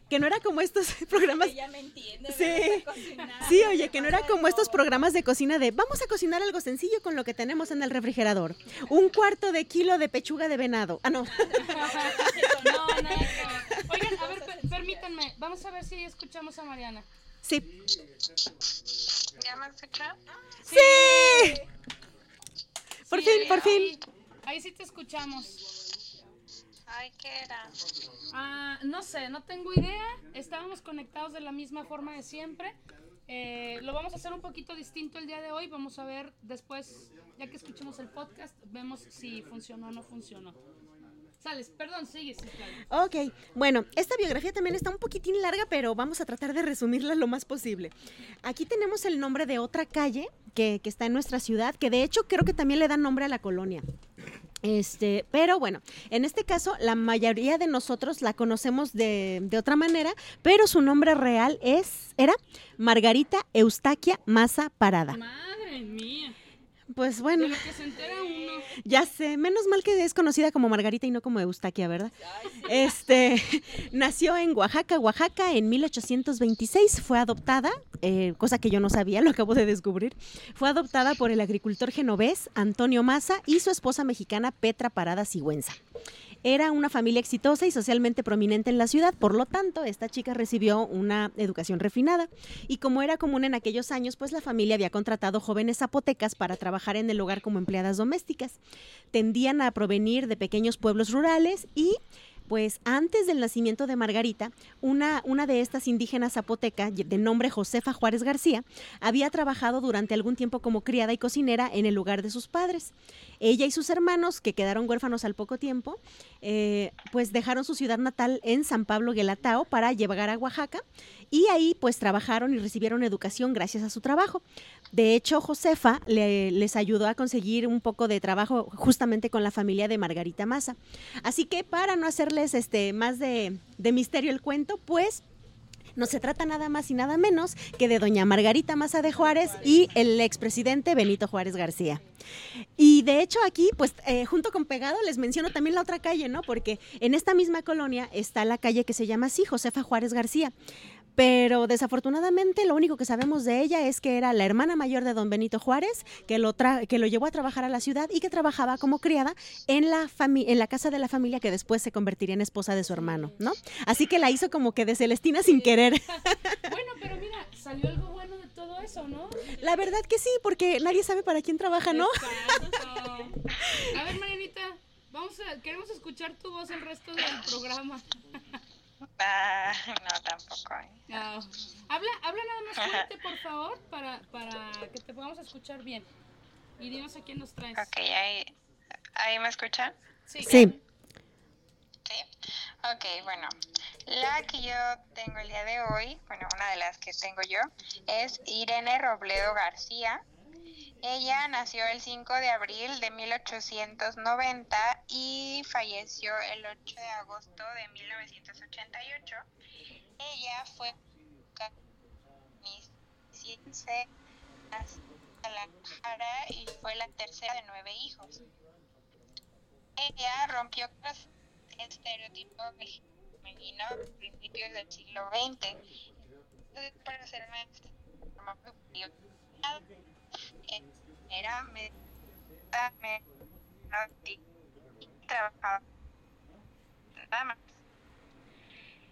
Que no era como estos programas Ella me entiende. Sí. cocinar, Sí, oye, que no era como de estos programas de cocina de vamos a cocinar algo sencillo con lo que tenemos en el refrigerador. Un cuarto de kilo de pechuga de venado. Ah, no. No, que ver. Oigan, a ver, per- permítanme, vamos a ver si escuchamos a Mariana. Sí. ¿Ya me escuchan? ¡Sí! Por Sí, fin, ahí- por fin. Ahí, ahí sí te escuchamos. Ay, ¿qué era? Ah, no sé, no tengo idea. Estábamos conectados de la misma forma de siempre. Eh, lo vamos a hacer un poquito distinto el día de hoy. Vamos a ver después, ya que escuchemos el podcast, vemos si funcionó o no funcionó. Sales, perdón, sigue, sí, claro. Ok, bueno, esta biografía también está un poquitín larga, pero vamos a tratar de resumirla lo más posible. Aquí tenemos el nombre de otra calle que, que está en nuestra ciudad, que de hecho creo que también le da nombre a la colonia. Este, pero bueno, en este caso la mayoría de nosotros la conocemos de, de otra manera, pero su nombre real es, era Margarita Eustaquia Maza Parada. Madre mía, Pues bueno, de lo que se entera uno. ya sé, menos mal que es conocida como Margarita y no como Eustaquia, ¿verdad? Este, nació en Oaxaca, Oaxaca en 1826, fue adoptada, eh, cosa que yo no sabía, lo acabo de descubrir, fue adoptada por el agricultor genovés Antonio Maza y su esposa mexicana Petra Parada Sigüenza. Era una familia exitosa y socialmente prominente en la ciudad, por lo tanto, esta chica recibió una educación refinada. Y como era común en aquellos años, pues la familia había contratado jóvenes zapotecas para trabajar en el hogar como empleadas domésticas. Tendían a provenir de pequeños pueblos rurales y pues antes del nacimiento de Margarita, una, una de estas indígenas zapoteca, de nombre Josefa Juárez García, había trabajado durante algún tiempo como criada y cocinera en el lugar de sus padres. Ella y sus hermanos, que quedaron huérfanos al poco tiempo, eh, pues dejaron su ciudad natal en San Pablo Guelatao para llegar a Oaxaca y ahí pues trabajaron y recibieron educación gracias a su trabajo. De hecho, Josefa le- les ayudó a conseguir un poco de trabajo justamente con la familia de Margarita Maza. Así que para no hacerles este más de, de misterio el cuento, pues no se trata nada más y nada menos que de doña Margarita Maza de Juárez y el expresidente Benito Juárez García. Y de hecho aquí, pues eh, junto con Pegado les menciono también la otra calle, ¿no? Porque en esta misma colonia está la calle que se llama así, Josefa Juárez García. Pero desafortunadamente lo único que sabemos de ella es que era la hermana mayor de don Benito Juárez, que lo, tra- que lo llevó a trabajar a la ciudad y que trabajaba como criada en la, en la casa de la familia que después se convertiría en esposa de su hermano, ¿no? Así que la hizo como que de Celestina sin querer. Bueno, pero mira, salió algo bueno de todo eso, ¿no? La verdad que sí, porque nadie sabe para quién trabaja, ¿no? A ver, Marianita, vamos a, queremos escuchar tu voz el resto del programa. Ah, no, tampoco. ¿eh? Ah, habla, habla nada más fuerte, por favor, para, para que te podamos escuchar bien. Y dinos a quién nos traes. Ok, ahí, ahí me escuchan. Sí. Sí. Sí. Ok, bueno. La que yo tengo el día de hoy, bueno, una de las que tengo yo, es Irene Robledo García. Ella nació el 5 de abril de 1890 y falleció el 8 de agosto de 1988. Ella fue en Guadalajara y fue la tercera de nueve hijos. Ella rompió con los estereotipos femenino a principios del siglo XX. Para ser eh, era me, me, y trabajaba nada más.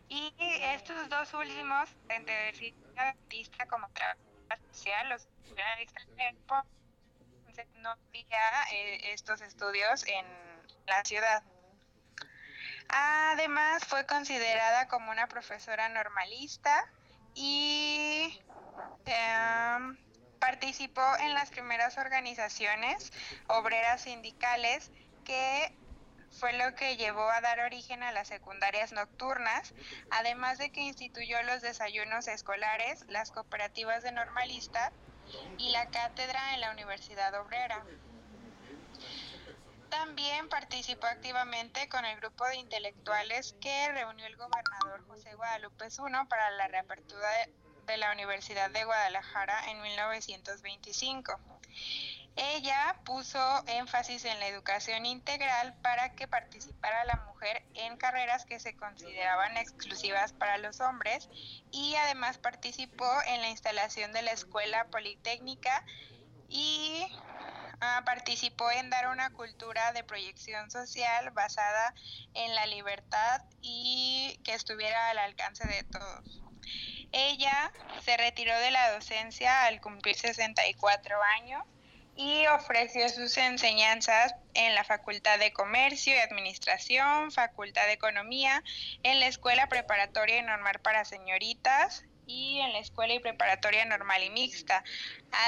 Y estos dos últimos, ciclo artista como trabajo social, los entonces no había eh, estos estudios en la ciudad. Además, fue considerada como una profesora normalista y em, participó en las primeras organizaciones obreras sindicales que fue lo que llevó a dar origen a las secundarias nocturnas, además de que instituyó los desayunos escolares, las cooperativas de normalista y la cátedra en la Universidad Obrera. También participó activamente con el grupo de intelectuales que reunió el gobernador José Guadalupe I para la reapertura de, de la Universidad de Guadalajara en 1925. Ella puso énfasis en la educación integral para que participara la mujer en carreras que se consideraban exclusivas para los hombres y además participó en la instalación de la Escuela Politécnica y ah, participó en dar una cultura de proyección social basada en la libertad y que estuviera al alcance de todos. Ella se retiró de la docencia al cumplir 64 años y ofreció sus enseñanzas en la Facultad de Comercio y Administración, Facultad de Economía, en la Escuela Preparatoria y Normal para Señoritas y en la Escuela y Preparatoria Normal y Mixta,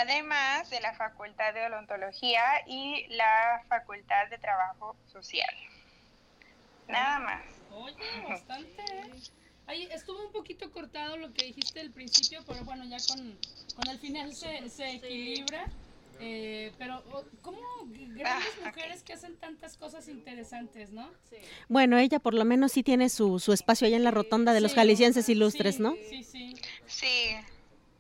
además de la Facultad de Odontología y la Facultad de Trabajo Social. Nada más. Oye, bastante. Ahí estuvo un poquito cortado lo que dijiste al principio, pero bueno, ya con, con el final se, se equilibra. Eh, pero, o- ¿cómo grandes Ah, mujeres que hacen tantas cosas interesantes, no? Bueno, ella por lo menos sí tiene su, su espacio allá en la rotonda de los Sí, jaliscienses ilustres, sí, ¿no? Sí, sí. Sí,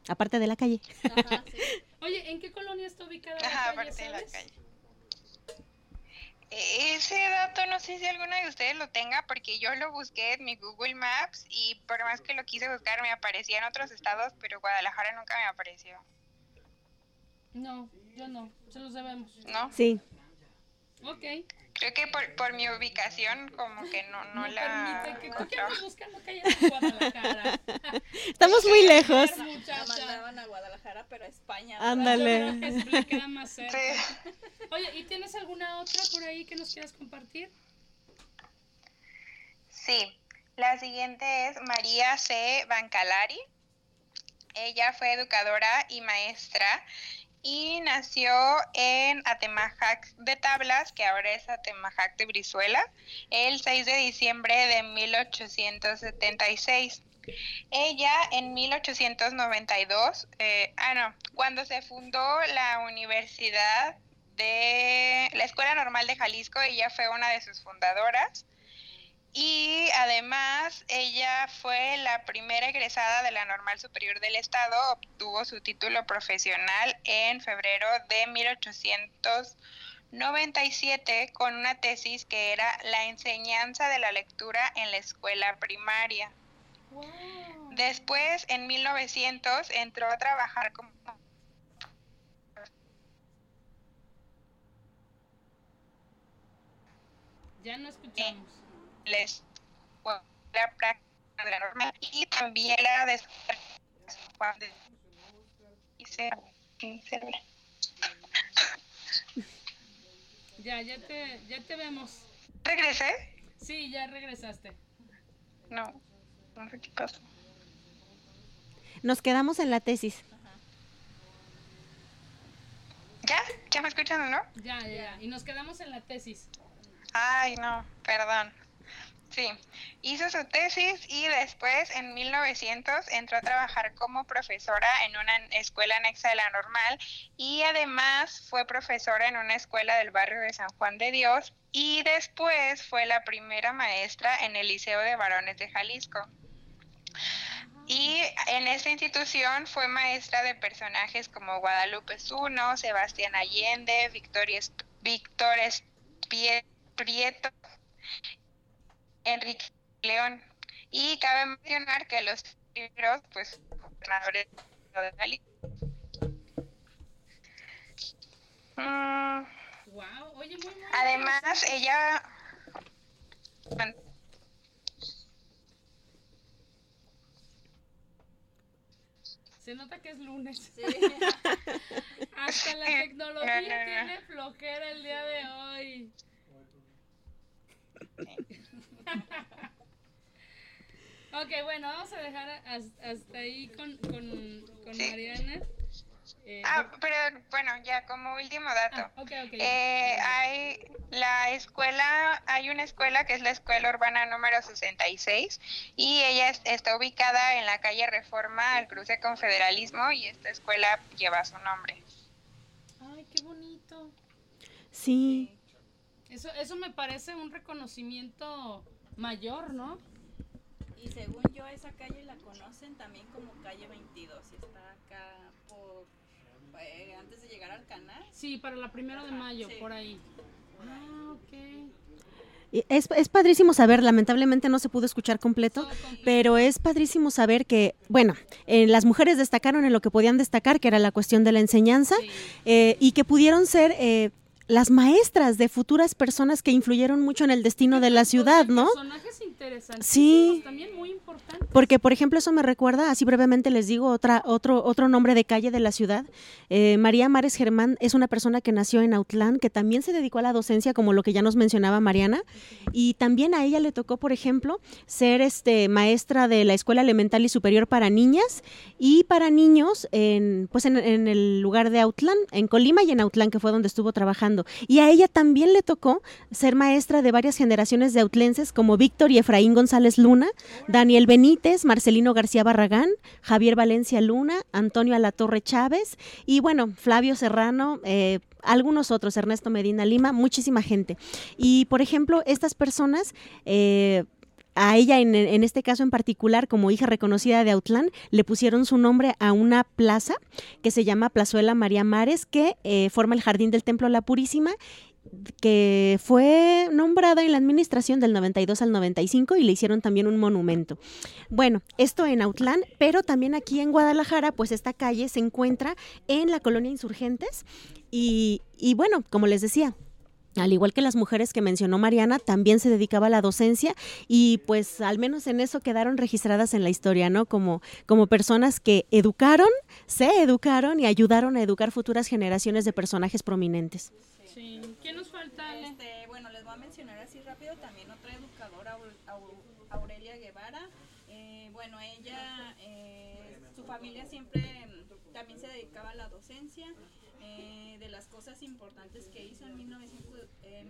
Aparte de la calle. Ajá, sí. Oye, ¿en qué colonia está ubicada la ajá, calle, aparte de la calle. Ese dato no sé si alguno de ustedes lo tenga porque yo lo busqué en mi Google Maps y por más que lo quise buscar me aparecía en otros estados, pero Guadalajara nunca me apareció, No, yo no, se los debemos. ¿no? Sí. Ok. Creo que por, por mi ubicación como que no, no, No la permite que ¿por qué andas buscando calles de Guadalajara? Estamos muy lejos. La mandaban a Guadalajara, pero a España. Ándale. Le queda más cerca. Sí. Oye, ¿y tienes alguna otra por ahí que nos quieras compartir? Sí, la siguiente es María C. Bancalari. Ella fue educadora y maestra y nació en Atemajac de Tablas, que ahora es Atemajac de Brizuela, el 6 de diciembre de 1876. Ella en 1892, eh, ah no, cuando se fundó la Universidad de la Escuela Normal de Jalisco, ella fue una de sus fundadoras. Y además ella fue la primera egresada de la Normal Superior del Estado, obtuvo su título profesional en febrero de 1897 con una tesis que era la enseñanza de la lectura en la escuela primaria. Wow. Después, en 1900, entró a trabajar como Ya no escuchamos. La escuela práctica de la normal y también era de Juan de Ya, ya te, ya te vemos. ¿Regresé? Sí, ya regresaste. No, no sé qué pasó. Nos quedamos en la tesis. ¿Ya? ¿Ya me escuchan o no? Ya, ya, ya. Y nos quedamos en la tesis. Ay, no, perdón. Sí, hizo su tesis y después en 1900 entró a trabajar como profesora en una escuela anexa de la normal y además fue profesora en una escuela del barrio de San Juan de Dios y después fue la primera maestra en el Liceo de Varones de Jalisco. Y en esta institución fue maestra de personajes como Guadalupe Zuno, Sebastián Allende, Victoria Víctor Prieto, Enrique León. Y cabe mencionar que los libros, pues, gobernadores de Jalisco. Mm, Wow. Oye, muy, muy además, ella Se nota que es lunes. Sí. Hasta la No, tecnología no, no. tiene flojera el día de hoy. Ok, bueno, vamos a dejar hasta, hasta ahí con, con, con Sí. Mariana. Eh, Ah, pero bueno, ya como último dato. ah. Eh, hay la escuela, hay una escuela que es la escuela urbana número 66 y ella es- está ubicada en la calle Reforma al cruce con Federalismo y esta escuela lleva su nombre. Ay, qué bonito. Sí. Eso, eso me parece un reconocimiento mayor, ¿no? Y según yo, esa calle la conocen también como calle 22. y Está acá por, eh, antes de llegar al canal. Sí, para la primera de mayo, sí. por ahí. Ah, ok. Es, es padrísimo saber, lamentablemente no se pudo escuchar completo, pero es padrísimo saber que, bueno, eh, las mujeres destacaron en lo que podían destacar, que era la cuestión de la enseñanza, Sí. eh, y que pudieron ser eh, las maestras de futuras personas que influyeron mucho en el destino de la ciudad, ¿no? Personajes interesantes. Sí. También muy importantes. Porque, por ejemplo, eso me recuerda, así brevemente les digo, otra, otro, otro nombre de calle de la ciudad. Eh, María Mares Germán es una persona que nació en Autlán, que también se dedicó a la docencia, como lo que ya nos mencionaba Mariana. Y también a ella le tocó, por ejemplo, ser este, maestra de la Escuela Elemental y Superior para niñas y para niños en, pues en, en el lugar de Autlán, en Colima y en Autlán, que fue donde estuvo trabajando. Y a ella también le tocó ser maestra de varias generaciones de autlenses como Víctor y Efraín González Luna, Daniel Benítez, Marcelino García Barragán, Javier Valencia Luna, Antonio Alatorre Chávez y bueno, Flavio Serrano, eh, algunos otros, Ernesto Medina Lima, muchísima gente. Y por ejemplo, estas personas... eh, a ella, en, este caso en particular, como hija reconocida de Autlán, le pusieron su nombre a una plaza que se llama Plazuela María Mares, que eh, forma el jardín del Templo La Purísima que fue nombrada en la administración del 92 al 95 y le hicieron también un monumento. Bueno, esto en Autlán, pero también aquí en Guadalajara, pues esta calle se encuentra en la colonia Insurgentes y bueno, como les decía, al igual que las mujeres que mencionó Mariana, también se dedicaba a la docencia y pues al menos en eso quedaron registradas en la historia, ¿no? Como, como personas que educaron, se educaron y ayudaron a educar futuras generaciones de personajes prominentes. Sí. ¿Quién nos falta, Ale? Este, bueno, les voy a mencionar así rápido también otra educadora, Aur- Aur- Aurelia Guevara. Eh, bueno, ella, eh, su familia siempre mm, también se dedicaba a la docencia. Eh, de las cosas importantes que hizo en 1900, eh,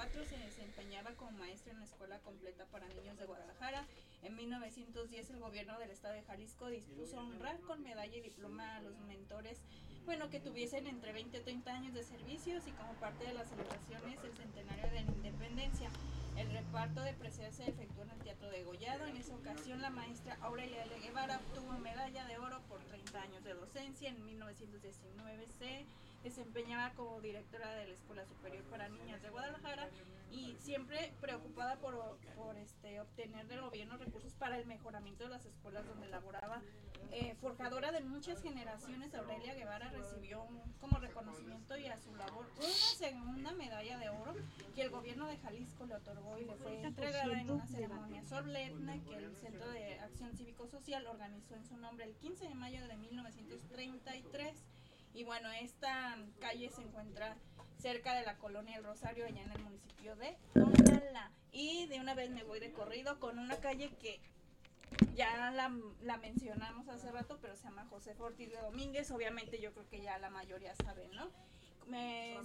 1894 se desempeñaba como maestra en la Escuela Completa para Niños de Guadalajara. En 1910 el gobierno del estado de Jalisco dispuso honrar con medalla y diploma a los mentores bueno, que tuviesen entre 20 y 30 años de servicios y como parte de las celebraciones el centenario de la independencia. El reparto de preseas se efectuó en el Teatro de Gollado. En esa ocasión la maestra Aurelia L. Guevara obtuvo medalla de oro por 30 años de docencia. En 1919 se desempeñaba como directora de la Escuela Superior para Niñas de Guadalajara y siempre preocupada por, por este, obtener del gobierno recursos para el mejoramiento de las escuelas donde laboraba. Eh, forjadora de muchas generaciones, Aurelia Guevara recibió un- como reconocimiento y a su labor una segunda medalla de oro que el gobierno de Jalisco le otorgó y le fue entregada en una ceremonia solemne que el Centro de Acción Cívico-Social organizó en su nombre el 15 de mayo de 1933. Y bueno, esta calle se encuentra cerca de la colonia El Rosario, allá en el municipio de Tonalá. Y de una vez me voy de corrido con una calle que ya la, la mencionamos hace rato, pero se llama José Ortiz de Domínguez. Obviamente yo creo que ya la mayoría saben, ¿no?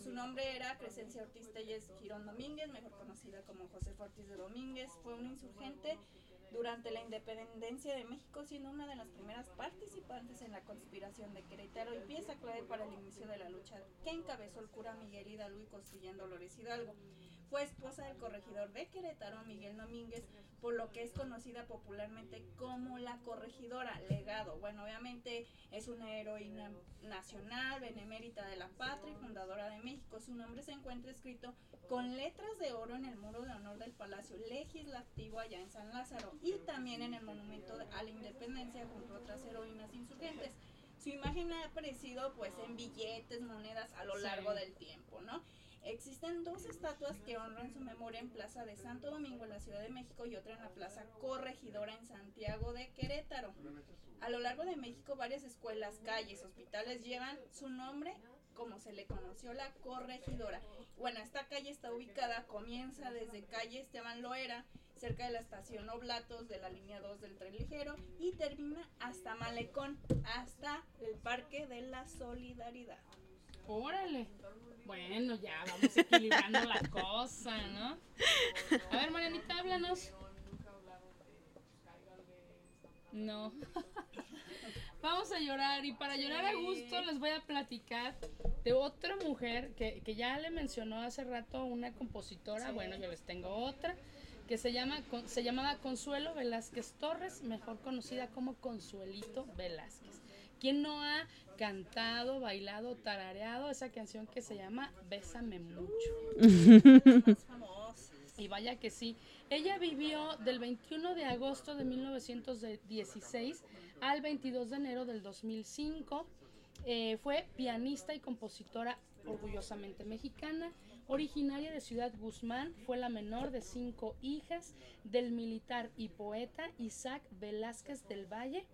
Su nombre era Crescencia Ortiz Telles Girón Domínguez, mejor conocida como José Ortiz de Domínguez. Fue un insurgente durante la independencia de México, siendo una de las primeras participantes en la conspiración de Querétaro y pieza clave para el inicio de la lucha que encabezó el cura Miguel Hidalgo y Constituyendo Dolores Hidalgo. Fue esposa del corregidor de Querétaro, Miguel Domínguez, por lo que es conocida popularmente como la corregidora legado. Bueno, obviamente es una heroína nacional, benemérita de la patria y fundadora de México. Su nombre se encuentra escrito con letras de oro en el muro de honor del Palacio Legislativo allá en San Lázaro y también en el monumento a la independencia junto a otras heroínas insurgentes. Su imagen ha aparecido pues en billetes, monedas a lo Sí. largo del tiempo, ¿no? Existen dos estatuas que honran su memoria en Plaza de Santo Domingo en la Ciudad de México y otra en la Plaza Corregidora en Santiago de Querétaro. A lo largo de México varias escuelas, calles, hospitales llevan su nombre como se le conoció la corregidora. Bueno, esta calle está ubicada, comienza desde calle Esteban Loera, cerca de la estación Oblatos de la línea 2 del tren ligero y termina hasta Malecón, hasta el Parque de la Solidaridad. Órale. Bueno, ya vamos equilibrando la cosa, ¿no? A ver, Marianita, háblanos. No. Vamos a llorar y para llorar a gusto les voy a platicar de otra mujer que, que ya le mencionó hace rato una compositora, bueno, yo les tengo otra, que se, llama, se llamaba Consuelo Velázquez Torres, mejor conocida como Consuelito Velázquez. ¿Quién no ha cantado, bailado, tarareado esa canción que se llama Bésame mucho? Y vaya que sí. Ella vivió del 21 de agosto de 1916 al 22 de enero del 2005. Eh, fue pianista y compositora orgullosamente mexicana, originaria de Ciudad Guzmán, fue la menor de cinco hijas del militar y poeta Isaac Velázquez del Valle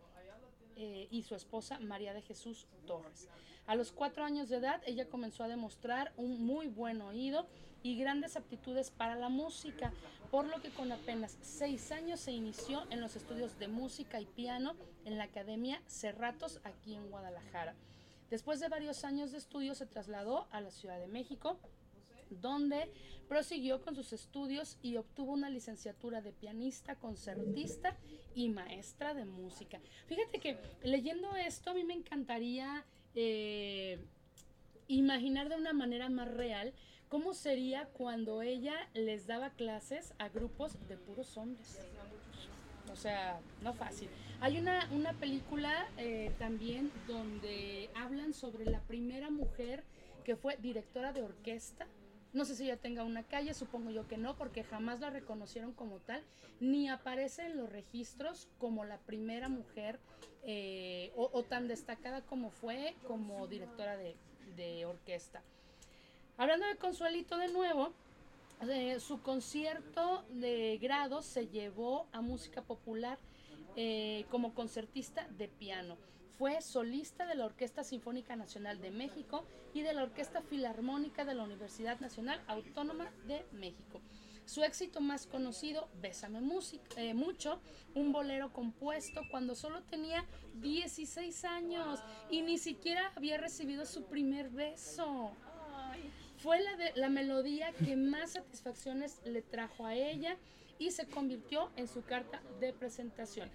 eh, y su esposa María de Jesús Torres. A los cuatro años de edad, ella comenzó a demostrar un muy buen oído y grandes aptitudes para la música, por lo que con apenas seis años se inició en los estudios de música y piano en la Academia Cerratos aquí en Guadalajara. Después de varios años de estudio se trasladó a la Ciudad de México, donde prosiguió con sus estudios y obtuvo una licenciatura de pianista, concertista y maestra de música. Fíjate que leyendo esto a mí me encantaría eh, imaginar de una manera más real cómo sería cuando ella les daba clases a grupos de puros hombres. O sea, no fácil. Hay una, una película eh, también donde hablan sobre la primera mujer que fue directora de orquesta. No sé si ella tenga una calle, supongo yo que no, porque jamás la reconocieron como tal, ni aparece en los registros como la primera mujer eh, o, tan destacada como fue como directora de, orquesta. Hablando de Consuelito de nuevo, su concierto de grado se llevó a música popular eh, como concertista de piano. Fue solista de la Orquesta Sinfónica Nacional de México y de la Orquesta Filarmónica de la Universidad Nacional Autónoma de México. Su éxito más conocido, Bésame Música, eh, Mucho, un bolero compuesto cuando solo tenía 16 años y ni siquiera había recibido su primer beso. Fue la, de, la melodía que más satisfacciones le trajo a ella y se convirtió en su carta de presentación.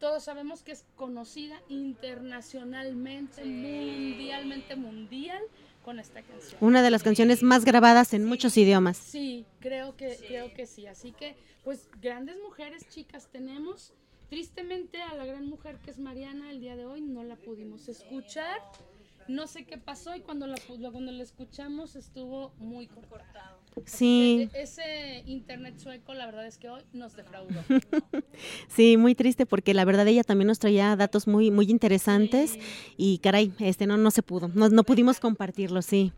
Todos sabemos que es conocida internacionalmente, mundialmente mundial con esta canción. Una de las canciones más grabadas en muchos idiomas. Sí, creo que, creo que sí. Así que, pues, grandes mujeres, chicas, tenemos. Tristemente a la gran mujer que es Mariana el día de hoy no la pudimos escuchar. No sé qué pasó y cuando la, cuando la escuchamos estuvo muy cortado. Sí, E- Ese internet sueco, la verdad es que hoy nos defraudó. sí, muy triste porque la verdad ella también nos traía datos muy, muy interesantes y caray, este no, no se pudo, no, no pudimos compartirlo, sí.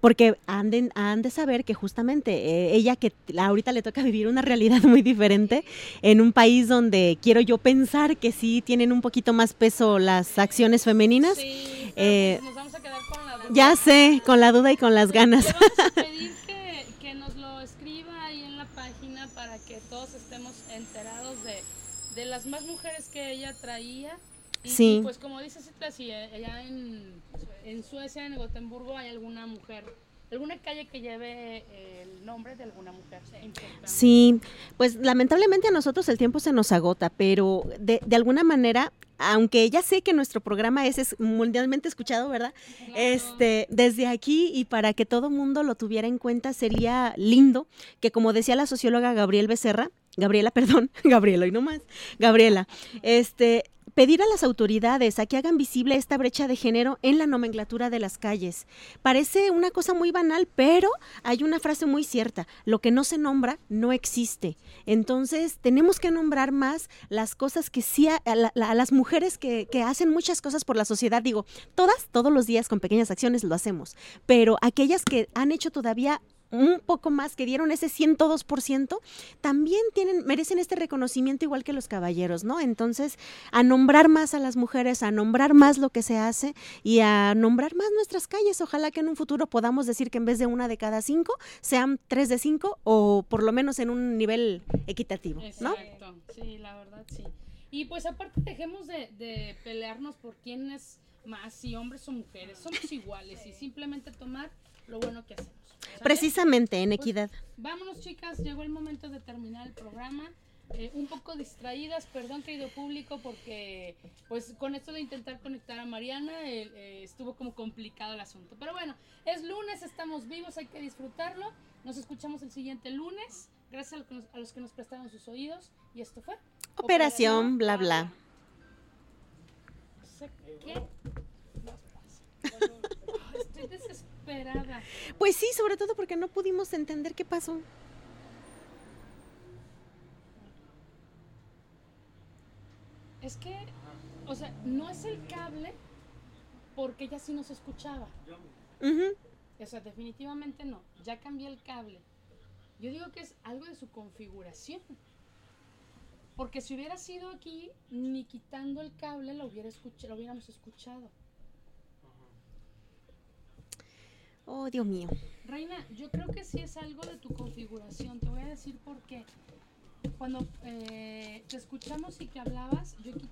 Porque han de, han de saber que justamente eh, ella que ahorita le toca vivir una realidad muy diferente en un país donde quiero yo pensar que sí tienen un poquito más peso las acciones femeninas. Sí, Eh, pues nos vamos a quedar con la duda. Ya sé, con la duda y con las ganas. Le vamos a pedir que, que nos lo escriba ahí en la página para que todos estemos enterados de, de las más mujeres que ella traía. Y, Sí. y pues como dice Citra, si eh, allá en, en Suecia, en Gotemburgo, hay alguna mujer, alguna calle que lleve eh, el nombre de alguna mujer importante. Sí, pues lamentablemente a nosotros el tiempo se nos agota, pero de, de alguna manera, aunque ya sé que nuestro programa es, es mundialmente escuchado, ¿verdad? Este, desde aquí y para que todo mundo lo tuviera en cuenta, sería lindo que, como decía la socióloga Gabriel Becerra, Gabriela, perdón, Gabriela, y no más, Gabriela, este, pedir a las autoridades a que hagan visible esta brecha de género en la nomenclatura de las calles. Parece una cosa muy banal, pero hay una frase muy cierta, lo que no se nombra no existe. Entonces, tenemos que nombrar más las cosas que sí, a, a la- a las mujeres que hacen muchas cosas por la sociedad, digo, todas, todos los días con pequeñas acciones lo hacemos, pero aquellas que han hecho todavía un poco más, que dieron ese 102%, también tienen, merecen este reconocimiento igual que los caballeros, ¿no? Entonces, a nombrar más a las mujeres, a nombrar más lo que se hace y a nombrar más nuestras calles. Ojalá que en un futuro podamos decir que en vez de una de cada cinco, sean tres de cinco o por lo menos en un nivel equitativo, ¿no? Exacto, sí, la verdad sí. Y pues aparte dejemos de, pelearnos por quién es más, si hombres o mujeres, somos iguales y simplemente tomar lo bueno que hacemos. ¿Sale? Precisamente en Pues, equidad. Vámonos chicas, llegó el momento de terminar el programa. eh, un poco distraídas, perdón querido público, porque pues con esto de intentar conectar a Mariana eh, eh, estuvo como complicado el asunto. Pero bueno, es lunes, estamos vivos, hay que disfrutarlo. Nos escuchamos el siguiente lunes. Gracias a los que nos, a los que nos prestaron sus oídos. Y esto fue Operación bla bla. No sé qué nos pasa. Ay, Estoy desesperada. Pues sí, sobre todo porque no pudimos entender qué pasó. Es que, o sea, no es el cable porque ya sí nos escuchaba. Ujú. O sea, definitivamente no. Ya cambié el cable. Yo digo que es algo de su configuración. Porque si hubiera sido aquí, ni quitando el cable lo, hubiera escuch- lo hubiéramos escuchado. Oh, Dios mío. Reina, yo creo que sí es algo de tu configuración. Te voy a decir por qué. Cuando eh, te escuchamos y que hablabas, yo